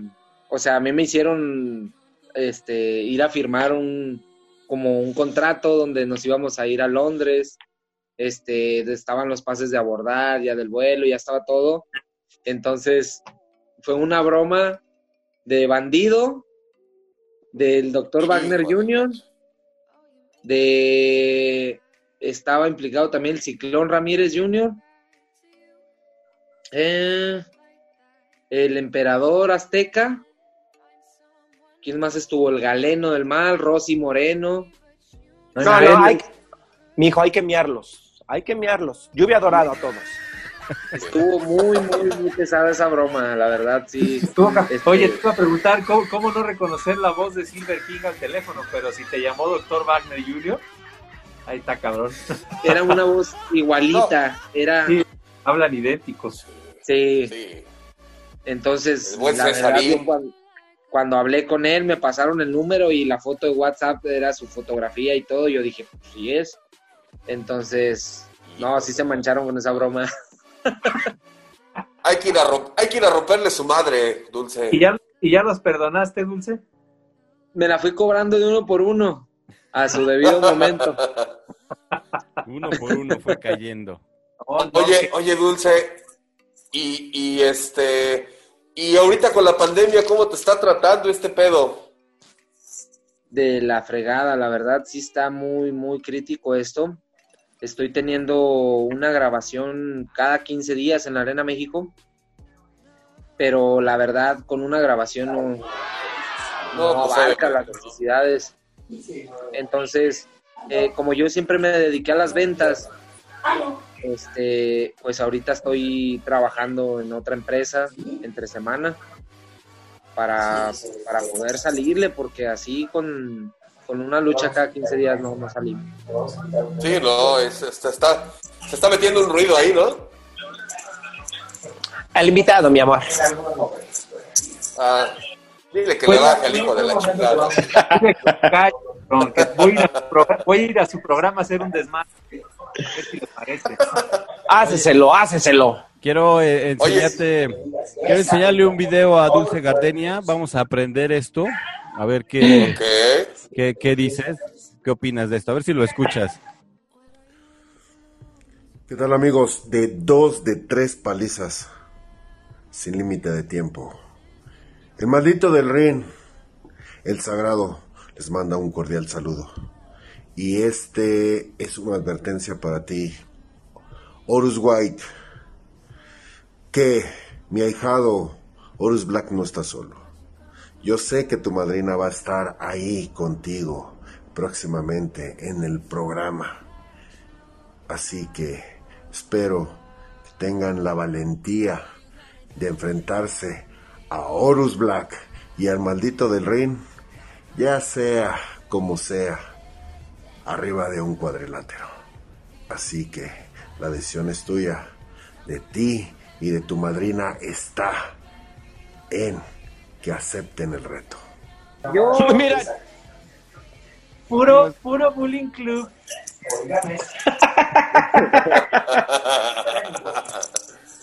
o sea, a mí me hicieron este, ir a firmar un, como un contrato donde nos íbamos a ir a Londres, este, estaban los pases de abordar, ya del vuelo, ya estaba todo. Entonces, fue una broma de bandido, del doctor Wagner Jr., de estaba implicado también el Ciclón Ramírez Jr., eh, el emperador azteca, ¿quién más estuvo? El galeno del mal, Rosy Moreno. No, no, hay, mijo, hay que miarlos. Hay que miarlos. Lluvia dorada a todos. Estuvo muy, muy, muy pesada esa broma, la verdad, sí. Este, Oye, te iba a preguntar ¿cómo, cómo no reconocer la voz de Silver King al teléfono, pero si te llamó Doctor Wagner Jr., ahí está cabrón. Era una voz igualita, era... Sí, hablan idénticos. Sí. Entonces, la verdad, yo cuando, cuando hablé con él, me pasaron el número y la foto de WhatsApp era su fotografía y todo. Yo dije, pues sí es. Entonces, no, sí se mancharon con esa broma. Hay que, ir a rom- hay que ir a romperle su madre, Dulce. ¿Y ya, ¿Y ya los perdonaste, Dulce? Me la fui cobrando de uno por uno, a su debido momento. Uno por uno fue cayendo. Oye, oye, Dulce, y, y este, y ahorita con la pandemia, ¿cómo te está tratando este pedo? de la fregada, la verdad sí está muy, muy crítico esto. Estoy teniendo una grabación cada 15 días en la Arena México, pero la verdad con una grabación no, no No, pues, abarca las necesidades. Entonces, eh, como yo siempre me dediqué a las ventas, este, pues ahorita estoy trabajando en otra empresa entre semana para, para poder salirle, porque así con, con una lucha cada 15 días no, no salimos. Sí, no, es, está, está, se está metiendo un ruido ahí, ¿no? Al invitado, mi amor. Ah, dile que Pues- le baje al hijo de la chingada. Voy, a ir a su programa, voy a ir a su programa a hacer un desmadre. Háceselo, háceselo. Quiero eh, enseñarte, quiero enseñarle un video a Dulce Gardenia. Vamos a aprender esto. A ver qué, ¿Qué? qué, qué dices. ¿Qué opinas de esto? A ver si lo escuchas. ¿Qué tal amigos? De dos de tres palizas, sin límite de tiempo. El maldito del ring, el sagrado, les manda un cordial saludo. Y este es una advertencia para ti, Horus White, que mi ahijado Horus Black no está solo. Yo sé que tu madrina va a estar ahí contigo próximamente en el programa. Así que espero que tengan la valentía de enfrentarse a Horus Black y al maldito del ring, ya sea como sea, arriba de un cuadrilátero. Así que la decisión es tuya, de ti y de tu madrina está en que acepten el reto. Yo, Mira, Puro, puro Bullying Club.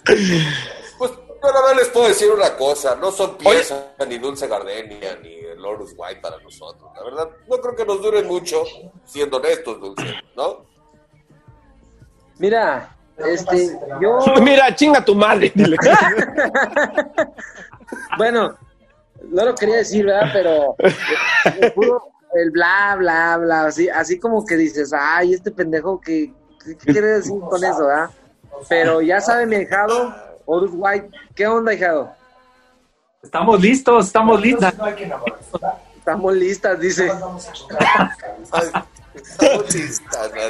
Pues yo nada más les puedo decir una cosa, no son piezas ni Dulce Gardenia ni el Horus White para nosotros. La verdad, no creo que nos duren mucho, siendo honestos, Dulce, ¿no? mira, este, yo, mira, chinga tu madre. Dile. bueno, no lo quería decir, ¿verdad? Pero el puro- el bla, bla, bla, así, así como que dices, ay, este pendejo, ¿qué, qué, qué quiere decir con eso, verdad? Pero ya sabe mi hijado, Horus White, ¿qué onda, hijado? Estamos listos, estamos listos. Estamos listas, dice.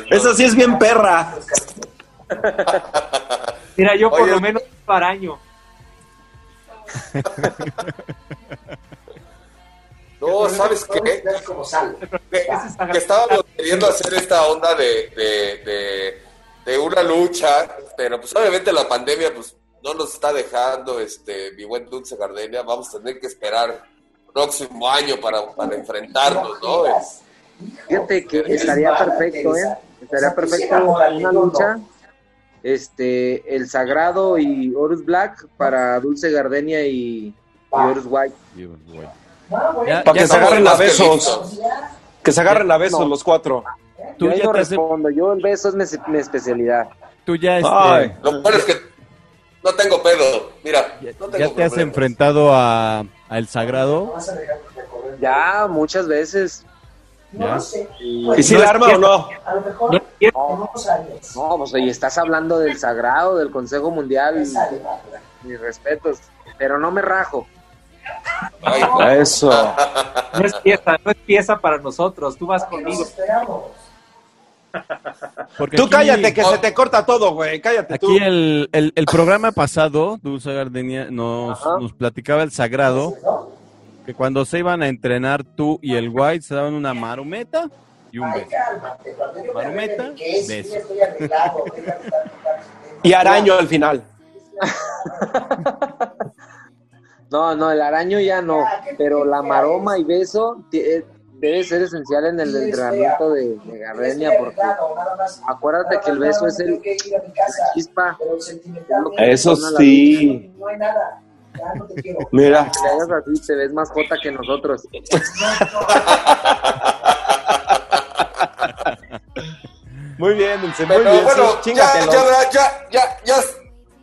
Esa sí es bien perra. Mira, yo por Oye, lo menos paraño. No, ¿sabes qué? Que, que estábamos queriendo hacer esta onda de, de, de, de una lucha, pero pues obviamente la pandemia pues no nos está dejando, este, mi buen Dulce Gardenia, vamos a tener que esperar próximo año para, para enfrentarnos, ¿no? Fíjate que estaría perfecto, ¿eh? Estaría perfecto una lucha. Este, el Sagrado y Horus Black para Dulce Gardenia y, y Horus White. Ya- Para ya que se agarren a besos. Que se agarren a besos No. los cuatro. Tú yo ya no te has- respondo, yo el beso es mi, mi especialidad. Tú ya, este, Ay. Lo bueno es que no tengo pedo, mira, no tengo ya te has problema. enfrentado a, a El Sagrado. Ya, muchas veces. No sé. ¿Y si la arma o no? A lo mejor. No, pues y estás hablando del sagrado, del Consejo Mundial. Mis respetos. Pero no me rajo. Eso. No es pieza, no es pieza para nosotros. Tú vas ¿A qué nos conmigo. esperamos? Porque Tú aquí- cállate, que se te corta todo, güey. Cállate tú. Aquí el, el, el programa pasado, Dulce Gardenia, nos, Ajá. nos platicaba el sagrado que cuando se iban a entrenar tú y el White se daban una marometa y un beso. es, beso. Y araño al final. No, no, el araño ya no. Pero la maroma y beso eh, debe ser esencial en el entrenamiento de, de Gardenia. Estoy Porque acuérdate que el beso es el chispa. Eso sí. No hay nada. Ya no te quiero. Mira. Si le hagas así, te ves más jota que nosotros. Muy bien, Dulce. Muy Pero bien. bueno, sí, ya, ya, ya, ya, ya,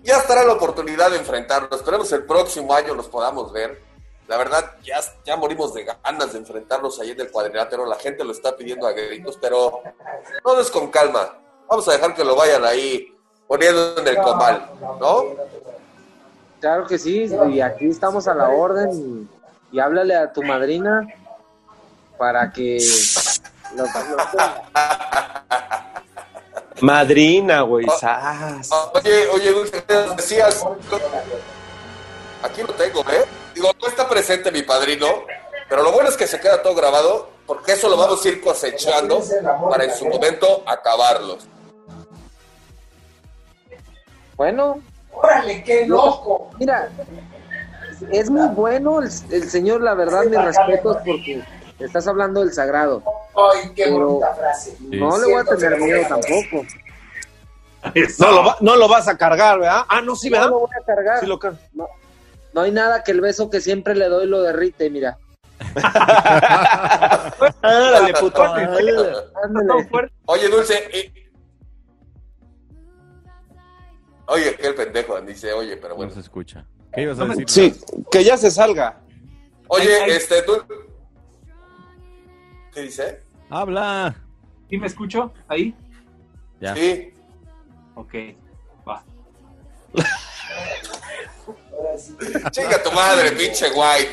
ya estará la oportunidad de enfrentarnos. Esperemos el próximo año los podamos ver. La verdad, ya, ya morimos de ganas de enfrentarnos ahí en el cuadrilátero. La gente lo está pidiendo a gritos, pero todo es con calma. Vamos a dejar que lo vayan ahí poniendo en el comal, ¿no? Claro que sí, y aquí estamos a la orden. Y, y háblale a tu madrina para que. lo- lo- Madrina, güey. sas. Oye, oye, decías. Aquí lo tengo, ¿eh? Digo, no está presente mi padrino, pero lo bueno es que se queda todo grabado, porque eso lo vamos a ir cosechando para en su momento acabarlos. Bueno, Órale, qué loco. mira, es muy bueno el, el señor, la verdad, mis respetos, porque estás hablando del sagrado. Ay, qué Pero- bonita frase. No le voy a tener miedo tampoco. No lo, va- no lo vas a cargar, ¿verdad? Ah, no, sí, No ¿verdad? lo voy a cargar. Sí lo car- No hay nada que el beso que siempre le doy lo derrite, mira. Ándale, puto. Ándale. Oye, Dulce. Oye, qué el pendejo dice, oye, pero No bueno. se escucha. ¿Qué ibas a decir? Sí, que ya se salga. Oye, Ay, ay. este, tú. ¿Qué dice? Habla. ¿Sí me escucho? ¿Ahí? Ya. Sí. Ok, va. Chinga tu madre, pinche guay.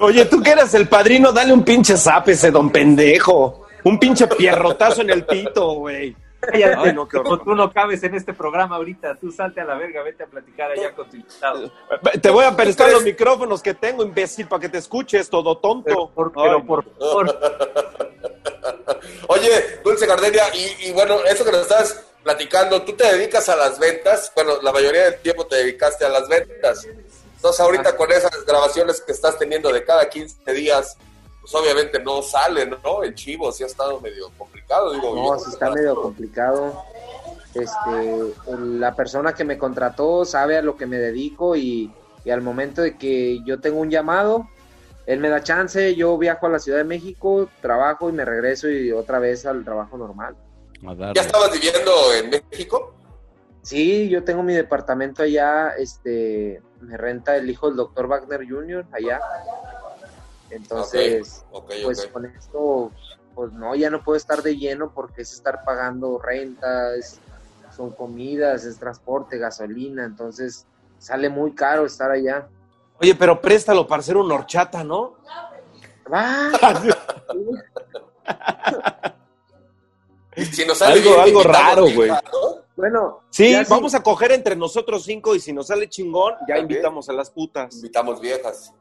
Oye, tú que eres el padrino, dale un pinche zap ese don pendejo. Un pinche pierrotazo en el pito, güey. Cállate, Ay, no, qué horror. tú no cabes en este programa ahorita. Tú salte a la verga, vete a platicar allá con tu invitado. Te voy a prestar los micrófonos que tengo, imbécil, para que te escuches, todo tonto. Pero por, pero Ay, por favor, Oye, Dulce Gardenia, y, y bueno, eso que nos estás platicando, tú te dedicas a las ventas. Bueno, la mayoría del tiempo te dedicaste a las ventas. Entonces, ahorita con esas grabaciones que estás teniendo de cada 15 días, pues obviamente no salen, ¿no? El chivo sí ha estado medio complicado, digo. No, sí está medio complicado. Este, la persona que me contrató sabe a lo que me dedico y, y al momento de que yo tengo un llamado, él me da chance, yo viajo a la Ciudad de México, trabajo y me regreso y otra vez al trabajo normal. ¿Ya estabas viviendo en México? Sí, yo tengo mi departamento allá, este, me renta el hijo del doctor Wagner Jr. allá. Entonces, pues con esto, pues no, ya no puedo estar de lleno porque es estar pagando renta, es- son comidas, es transporte, gasolina, entonces sale muy caro estar allá. Oye, pero préstalo para hacer una horchata, ¿no? Si nos sale Algo- bien, algo invitamos, raro, güey. ¿no? bueno, Sí, ya vamos a coger entre nosotros cinco y si nos sale chingón, ya invitamos a las putas. Invitamos viejas.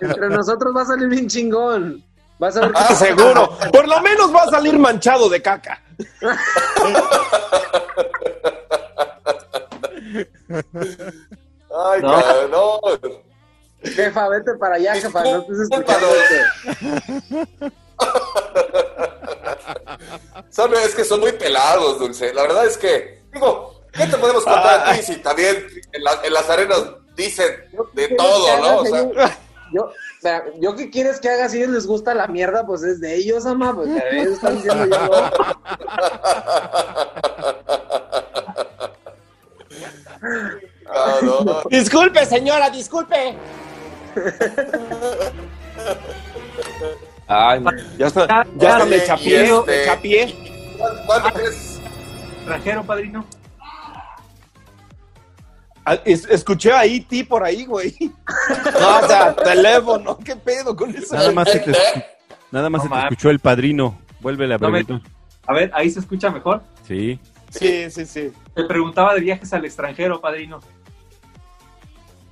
Entre nosotros va a salir bien chingón. Vas a ver Ah, seguro. Por lo menos va a salir manchado de caca. Ay, No. cabrón, no. jefa, vete para allá, jefa, no estés escuchando. Son, es que son muy pelados, Dulce. La verdad es que, digo, ¿qué te podemos contar a ti si también en, la- en las arenas dicen de ¿Qué todo, ¿no? O sea? Yo, yo qué quieres que haga si a ellos les gusta la mierda, pues es de ellos, ama, pues ellos están diciendo yo no. ah, no, Disculpe, señora, disculpe. Ay, ya está, ya hasta me chapié, este- me chapié. ¿Cuánto, cuánto crees? Extranjero, padrino. Ah, es- escuché ahí ti por ahí, güey. No, o sea, teléfono, ¿qué pedo con eso? Nada más se te, escu- nada más No se te mames. escuchó el padrino. Vuélvele a No preguntar. A ver, ahí se escucha mejor. Sí. Sí, sí, sí. Te preguntaba de viajes al extranjero, padrino.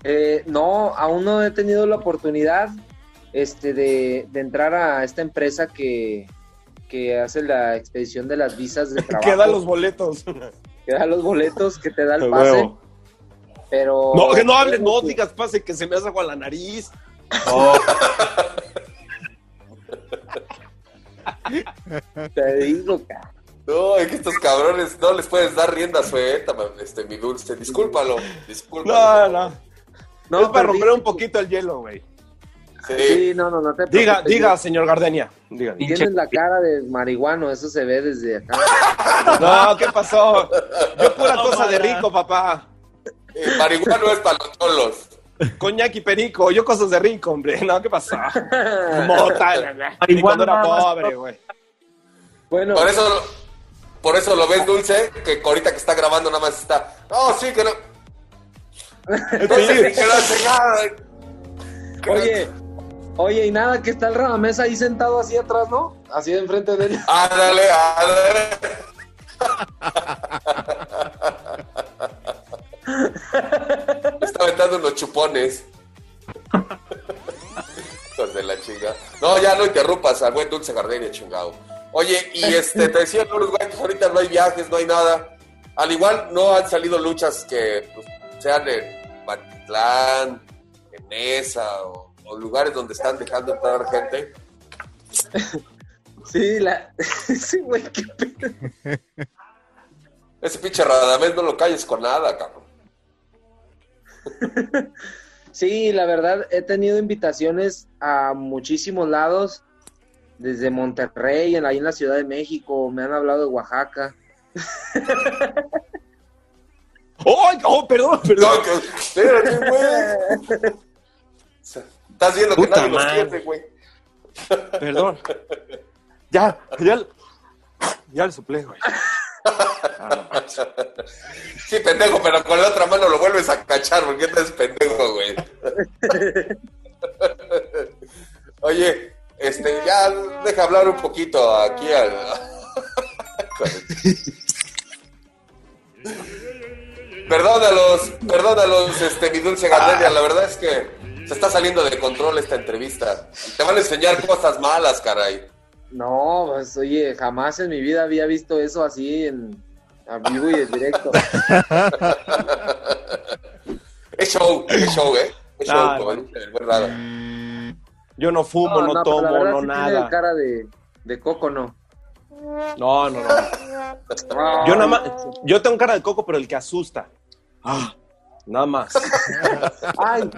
Eh, no, aún no he tenido la oportunidad este, de, de entrar a esta empresa que, que hace la expedición de las visas de trabajo. Que da los boletos. que da los boletos, que te da el A pase. huevo. Pero. No, que no hables, no digas pase que se me hace agua la nariz. Te digo, ca- No, es que estos cabrones no les puedes dar rienda suelta, este, mi dulce. Discúlpalo, discúlpalo. No, no. No, es para romper un poquito el hielo, güey. Sí. Sí, no, no, no te Diga, preocupes. diga, señor Gardenia. Diga. Tienes la cara de marihuano, eso se ve desde acá. No, ¿qué pasó? Yo pura cosa de rico, papá. Eh, marihuana es para los cholos. Coñac y perico, yo cosas de rico, hombre. No, ¿qué pasó? Mota, y cuando era pobre, güey. Bueno, Por eso, por eso lo ves dulce, que ahorita que está grabando nada más está. No, sí, que no. Sé, que no hace nada. Que no- oye, oye, y nada, que está el Radamés ahí sentado así atrás, ¿no? Así de enfrente de él. Ándale, ándale. Me está aventando unos chupones. Hijos de la chinga. No, ya no interrumpas al buen Dulce Gardenia, chingado. Oye, y este, te decía Uruguay, pues ahorita no hay viajes, no hay nada. Al igual no han salido luchas que pues, sean en Matitlán, en Esa o, o lugares donde están dejando entrar gente. Sí, la. Sí, güey, qué pedo. Ese pinche Radamés no lo calles con nada, cabrón. Sí, la verdad, he tenido invitaciones a muchísimos lados, desde Monterrey, en, ahí en la Ciudad de México, me han hablado de Oaxaca. ¡Oh, oh perdón, perdón! No, que- espérate, güey. Estás viendo que Puta nadie los madre. quiere, güey. Perdón. Ya, ya, ya le soplé, güey. Sí, pendejo, pero con la otra mano lo vuelves a cachar, porque estás pendejo, güey. Oye, este, ya deja hablar un poquito aquí al. Perdónalos, perdónalos, este, mi dulce Gardenia, la verdad es que se está saliendo de control esta entrevista. Te van a enseñar cosas malas, caray. No, pues oye, jamás en mi vida había visto eso así en a vivo y en directo. Es show, es show, ¿eh? Es show, el buen Rada. Yo no fumo, no, pero tomo, la verdad no sí tiene nada. cara de, de coco, ¿no? No, no, no. Yo nada más, yo tengo cara de coco, pero el que asusta. Ah, nada más. Ay.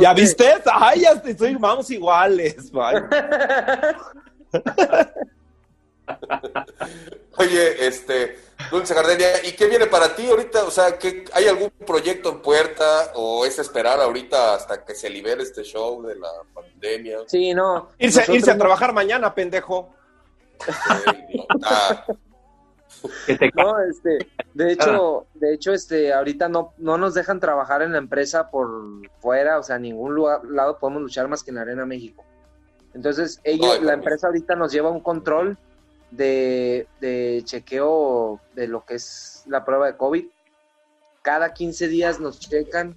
¿Ya viste? Ay, ya estoy, vamos iguales. Ay. Oye, este, Dulce Gardenia, ¿y qué viene para ti ahorita? O sea, ¿qué, ¿hay algún proyecto en puerta o es esperar ahorita hasta que se libere este show de la pandemia? Sí, no. Irse, nosotros irse a trabajar mañana, pendejo. Ah, No, este, de hecho, de hecho, este, ahorita no, no nos dejan trabajar en la empresa por fuera, o sea, ningún lugar, lado podemos luchar más que en la Arena México. Entonces, ellos, Ay, la empresa ahorita nos lleva un control de, de chequeo de lo que es la prueba de COVID. Cada 15 días nos checan,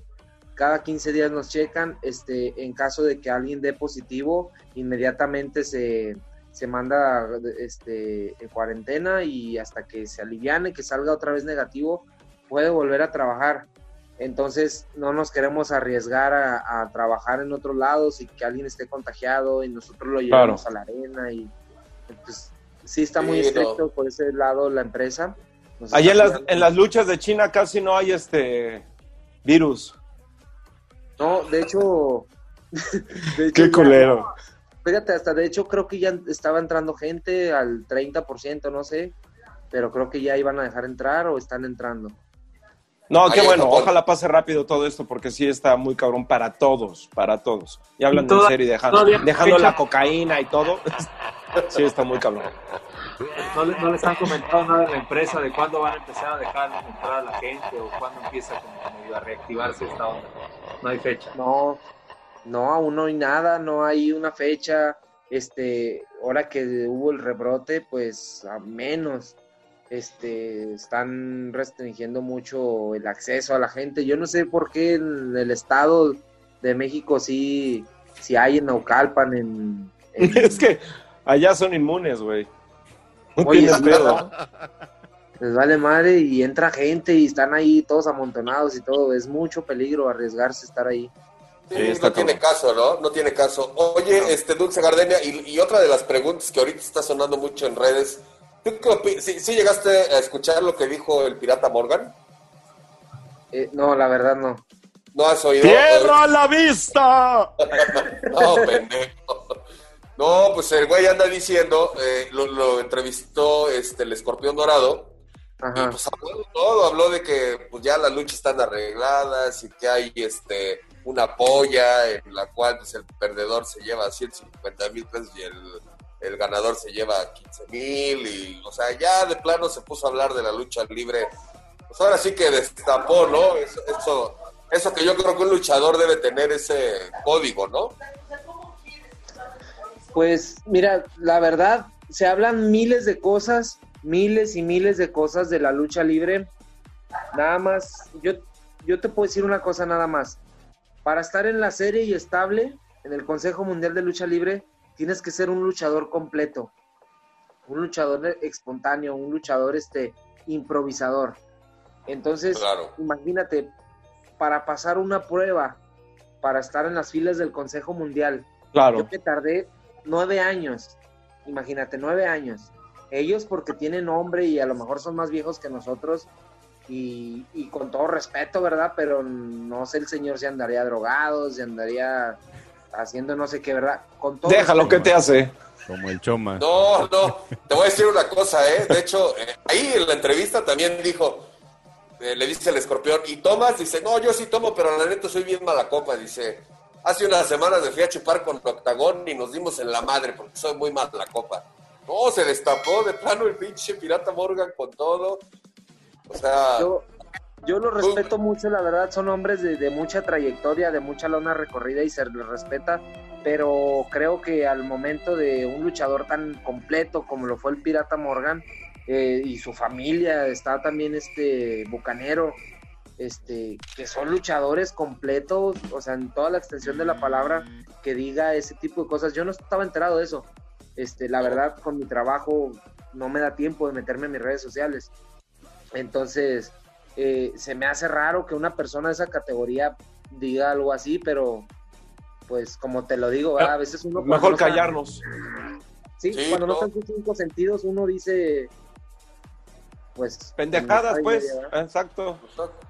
cada 15 días nos checan, este, en caso de que alguien dé positivo, inmediatamente se, se manda este, en cuarentena y hasta que se aliviane, que salga otra vez negativo, puede volver a trabajar. Entonces no nos queremos arriesgar a, a trabajar en otros lados y que alguien esté contagiado y nosotros lo llevamos a la arena y pues sí está muy Sí, estricto no. por ese lado la empresa. Nos Allá en las, en las luchas de China casi no hay este virus. No, de hecho... de hecho Qué culero. Fíjate, hasta de hecho creo que ya estaba entrando gente al 30%, no sé, pero creo que ya iban a dejar entrar o están entrando. No, qué en bueno, ojalá pase rápido todo esto porque sí está muy cabrón para todos, para todos. Y hablando en serio y dejando, dejando la cocaína y todo. Sí está muy cabrón. ¿No, no les han comentado nada en la empresa de cuándo van a empezar a dejar entrar a la gente o cuándo empieza como a reactivarse esta onda? No hay fecha. No, no, aún no hay nada, no hay una fecha. Este, ahora que hubo el rebrote, pues a menos. Este, están restringiendo mucho el acceso a la gente. Yo no sé por qué en el estado de México sí, sí hay en Naucalpan, en, en- Es que allá son inmunes, güey. No Oye, tienes sí, pedo. les vale madre y entra gente y están ahí todos amontonados y todo. Es mucho peligro arriesgarse a estar ahí. Sí, no tiene caso, ¿no? No tiene caso. Oye, este Dulce Gardenia, y, y otra de las preguntas que ahorita está sonando mucho en redes, ¿tú qué ¿Sí, sí llegaste a escuchar lo que dijo el pirata Morgan? Eh, no, la verdad no. ¿No has oído? ¡Tierra a la vista! No, pendejo. No, pues el güey anda diciendo, eh, lo, lo entrevistó este, el escorpión dorado, y Ajá. pues habló de todo, habló de que pues ya las luchas están arregladas y que hay este una polla en la cual pues, el perdedor se lleva 150 mil pesos y el, el ganador se lleva 15 mil y o sea ya de plano se puso a hablar de la lucha libre pues ahora sí que destapó no eso eso, eso que yo creo que un luchador debe tener ese código no Pues mira, la verdad, se hablan miles de cosas, miles y miles de cosas de la lucha libre. Nada más, yo, yo te puedo decir una cosa nada más. Para estar en la serie y estable en el Consejo Mundial de Lucha Libre, tienes que ser un luchador completo, un luchador espontáneo, un luchador este improvisador. Entonces, Claro. imagínate, para pasar una prueba, para estar en las filas del Consejo Mundial, Claro. yo me tardé nueve años. Imagínate, nueve años. Ellos porque tienen nombre y a lo mejor son más viejos que nosotros. Y, y con todo respeto, ¿verdad? Pero no sé el señor si andaría drogado, si andaría haciendo no sé qué, ¿verdad? Con todo Déjalo que te hace. Como el Choma. No, no, te voy a decir una cosa, ¿eh? De hecho, eh, ahí en la entrevista también dijo, eh, le dice el escorpión, ¿y tomas? Dice, no, yo sí tomo, pero la neta soy bien mala copa. Dice, hace unas semanas me fui a chupar con Octagón y nos dimos en la madre porque soy muy mala copa. No, se destapó de plano el pinche pirata Morgan con todo. O sea, Yo, yo lo respeto mucho, la verdad, son hombres de, de mucha trayectoria, de mucha lona recorrida y se les respeta, pero creo que al momento de un luchador tan completo como lo fue el Pirata Morgan eh, y su familia, está también este Bucanero, este, que son luchadores completos, o sea, en toda la extensión de la palabra, que diga ese tipo de cosas. Yo no estaba enterado de eso. Este, la verdad, con mi trabajo no me da tiempo de meterme en mis redes sociales. Entonces, eh, se me hace raro que una persona de esa categoría diga algo así, pero pues como te lo digo, ¿verdad? a veces uno... Mejor no está- callarnos. Sí, Sí, cuando no no. están sus cinco sentidos, uno dice, pues... Pendejadas, pues. Exacto.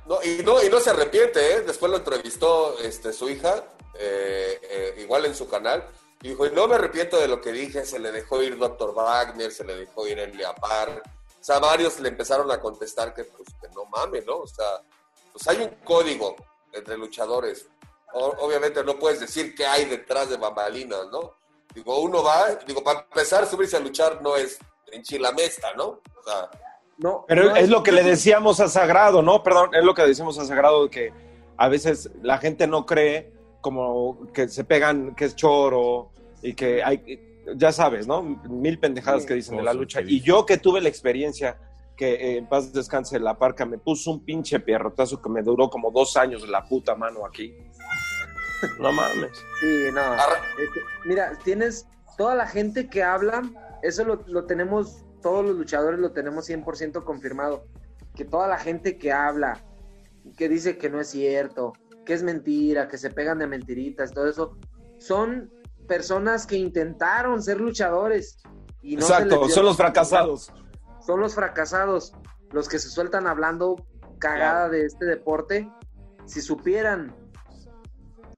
No, y no, y no se arrepiente, ¿eh? Después lo entrevistó este, su hija, eh, eh, igual en su canal, y dijo, y no me arrepiento de lo que dije, se le dejó ir Dr. Wagner, se le dejó ir Elia Park. O sea, varios le empezaron a contestar que, pues, que no mames, ¿no? O sea, pues hay un código entre luchadores. O- obviamente no puedes decir qué hay detrás de bambalinas, ¿no? Digo, uno va, digo, para empezar, subirse a luchar no es enchilamesta, ¿no? O sea, No, Pero no es lo que le decíamos a Sagrado, ¿no? Perdón, es lo que decimos a Sagrado, de que a veces la gente no cree como que se pegan, que es choro y que hay, ya sabes, ¿no? Mil pendejadas que dicen de la lucha. Y yo que tuve la experiencia que eh, en paz descanse la parca, me puso un pinche pierrotazo que me duró como dos años la puta mano aquí. No mames. Sí, no. Este, mira, tienes toda la gente que habla, eso lo, lo tenemos, todos los luchadores lo tenemos 100% confirmado, que toda la gente que habla, que dice que no es cierto, que es mentira, que se pegan de mentiritas, todo eso, son personas que intentaron ser luchadores. Y no Exacto, son los fracasados. son los fracasados, los que se sueltan hablando cagada de este deporte. Si supieran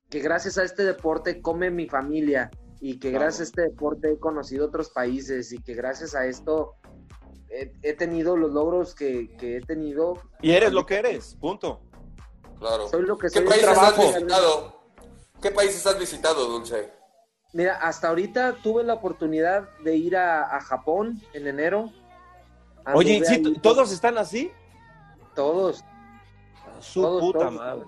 que gracias a este deporte come mi familia y que Claro. gracias a este deporte he conocido otros países y que gracias a esto he, he tenido los logros que, que he tenido. Y eres lo que eres, punto. Claro. Soy lo que ¿Qué soy. países has visitado? ¿Qué países has visitado, Dulce? Mira, hasta ahorita tuve la oportunidad de ir a, a Japón en enero. Oye, Anduve ¿sí, ahí- ¿todos están así? Todos. Su Todos, puta todos. madre.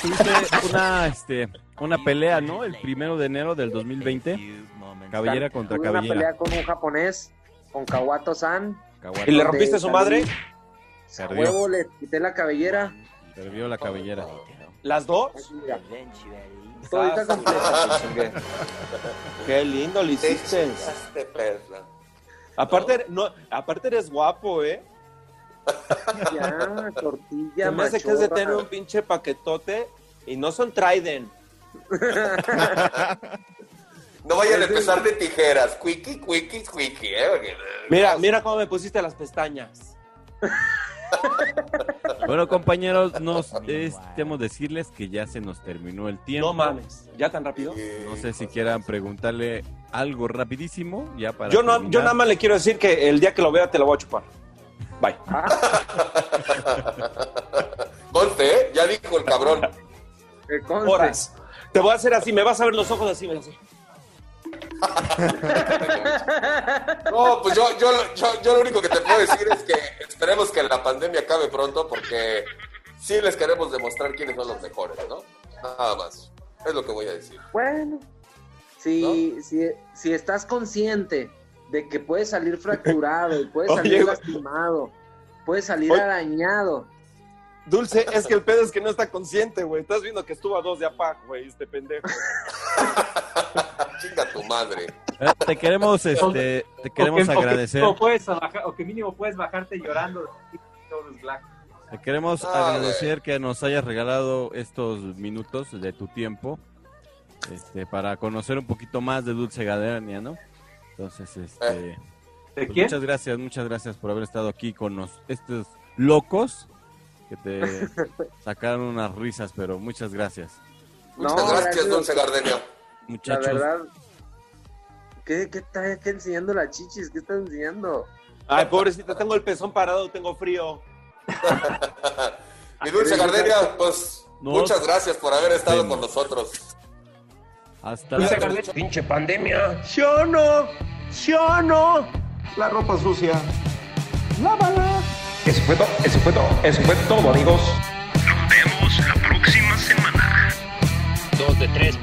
Tuviste una, este, una pelea, ¿no? El primero de enero del 2020. Cabellera contra Tuve una cabellera. pelea con un japonés, con Kawato-san. ¿Y le rompiste a su madre? A Perdió. huevo, le quité la cabellera. Perdió la cabellera. ¿Las dos? Mira, todita completa. chingue. Qué lindo lo hiciste. Aparte, no, aparte eres guapo, ¿eh? Ya, tortilla, Se me hace que es de tener un pinche paquetote y no son Trident. No vayan a empezar de tijeras. Quickie, quickie, quickie, ¿eh? Mira, mira cómo me pusiste las pestañas. Bueno, compañeros, nos estemos decirles que ya se nos terminó el tiempo. No mames, ¿ya tan rápido? No sé si quieran preguntarle algo rapidísimo ya para Yo, no, yo nada más le quiero decir que el día que lo vea te lo voy a chupar. Bye. Conste, ¿eh? Ya dijo el cabrón. Horas. Te voy a hacer así, me vas a ver los ojos así, mira así. No, pues yo, yo, yo, yo lo único que te puedo decir es que esperemos que la pandemia acabe pronto porque sí les queremos demostrar quiénes son los mejores, ¿no? Nada más. Es lo que voy a decir. Bueno, si, si, si estás consciente de que puedes salir fracturado, puedes salir lastimado, puedes salir Oye. arañado, Dulce, es que el pedo es que no está consciente, güey. Estás viendo que estuvo a dos de APAC, güey, este pendejo. Chinga tu madre. Eh, Te queremos, este, te queremos o que, agradecer. O que, mínimo puedes bajar- o que mínimo puedes bajarte llorando. Te queremos Ah, agradecer que nos hayas regalado estos minutos de tu tiempo este, para conocer un poquito más de Dulce Gadania, ¿no? Entonces, este, ¿De pues muchas gracias, muchas gracias por haber estado aquí con nos- estos locos que te sacaron unas risas, pero muchas gracias. Muchas No, gracias, gracias. Dulce Gardenia. La Muchachos, verdad. ¿Qué, qué está qué enseñando la chichis? ¿Qué está enseñando? Ay, pobrecita, tengo el pezón parado, tengo frío. Y Dulce Gardenia, pues No. muchas gracias por haber estado Sí. con nosotros. hasta Dulce luego. Gardenia. Pinche pandemia. ¿Sí o no? ¿Sí o no? La ropa sucia. Eso fue todo, eso fue todo, eso fue todo, amigos. Nos vemos la próxima semana. Dos de tres.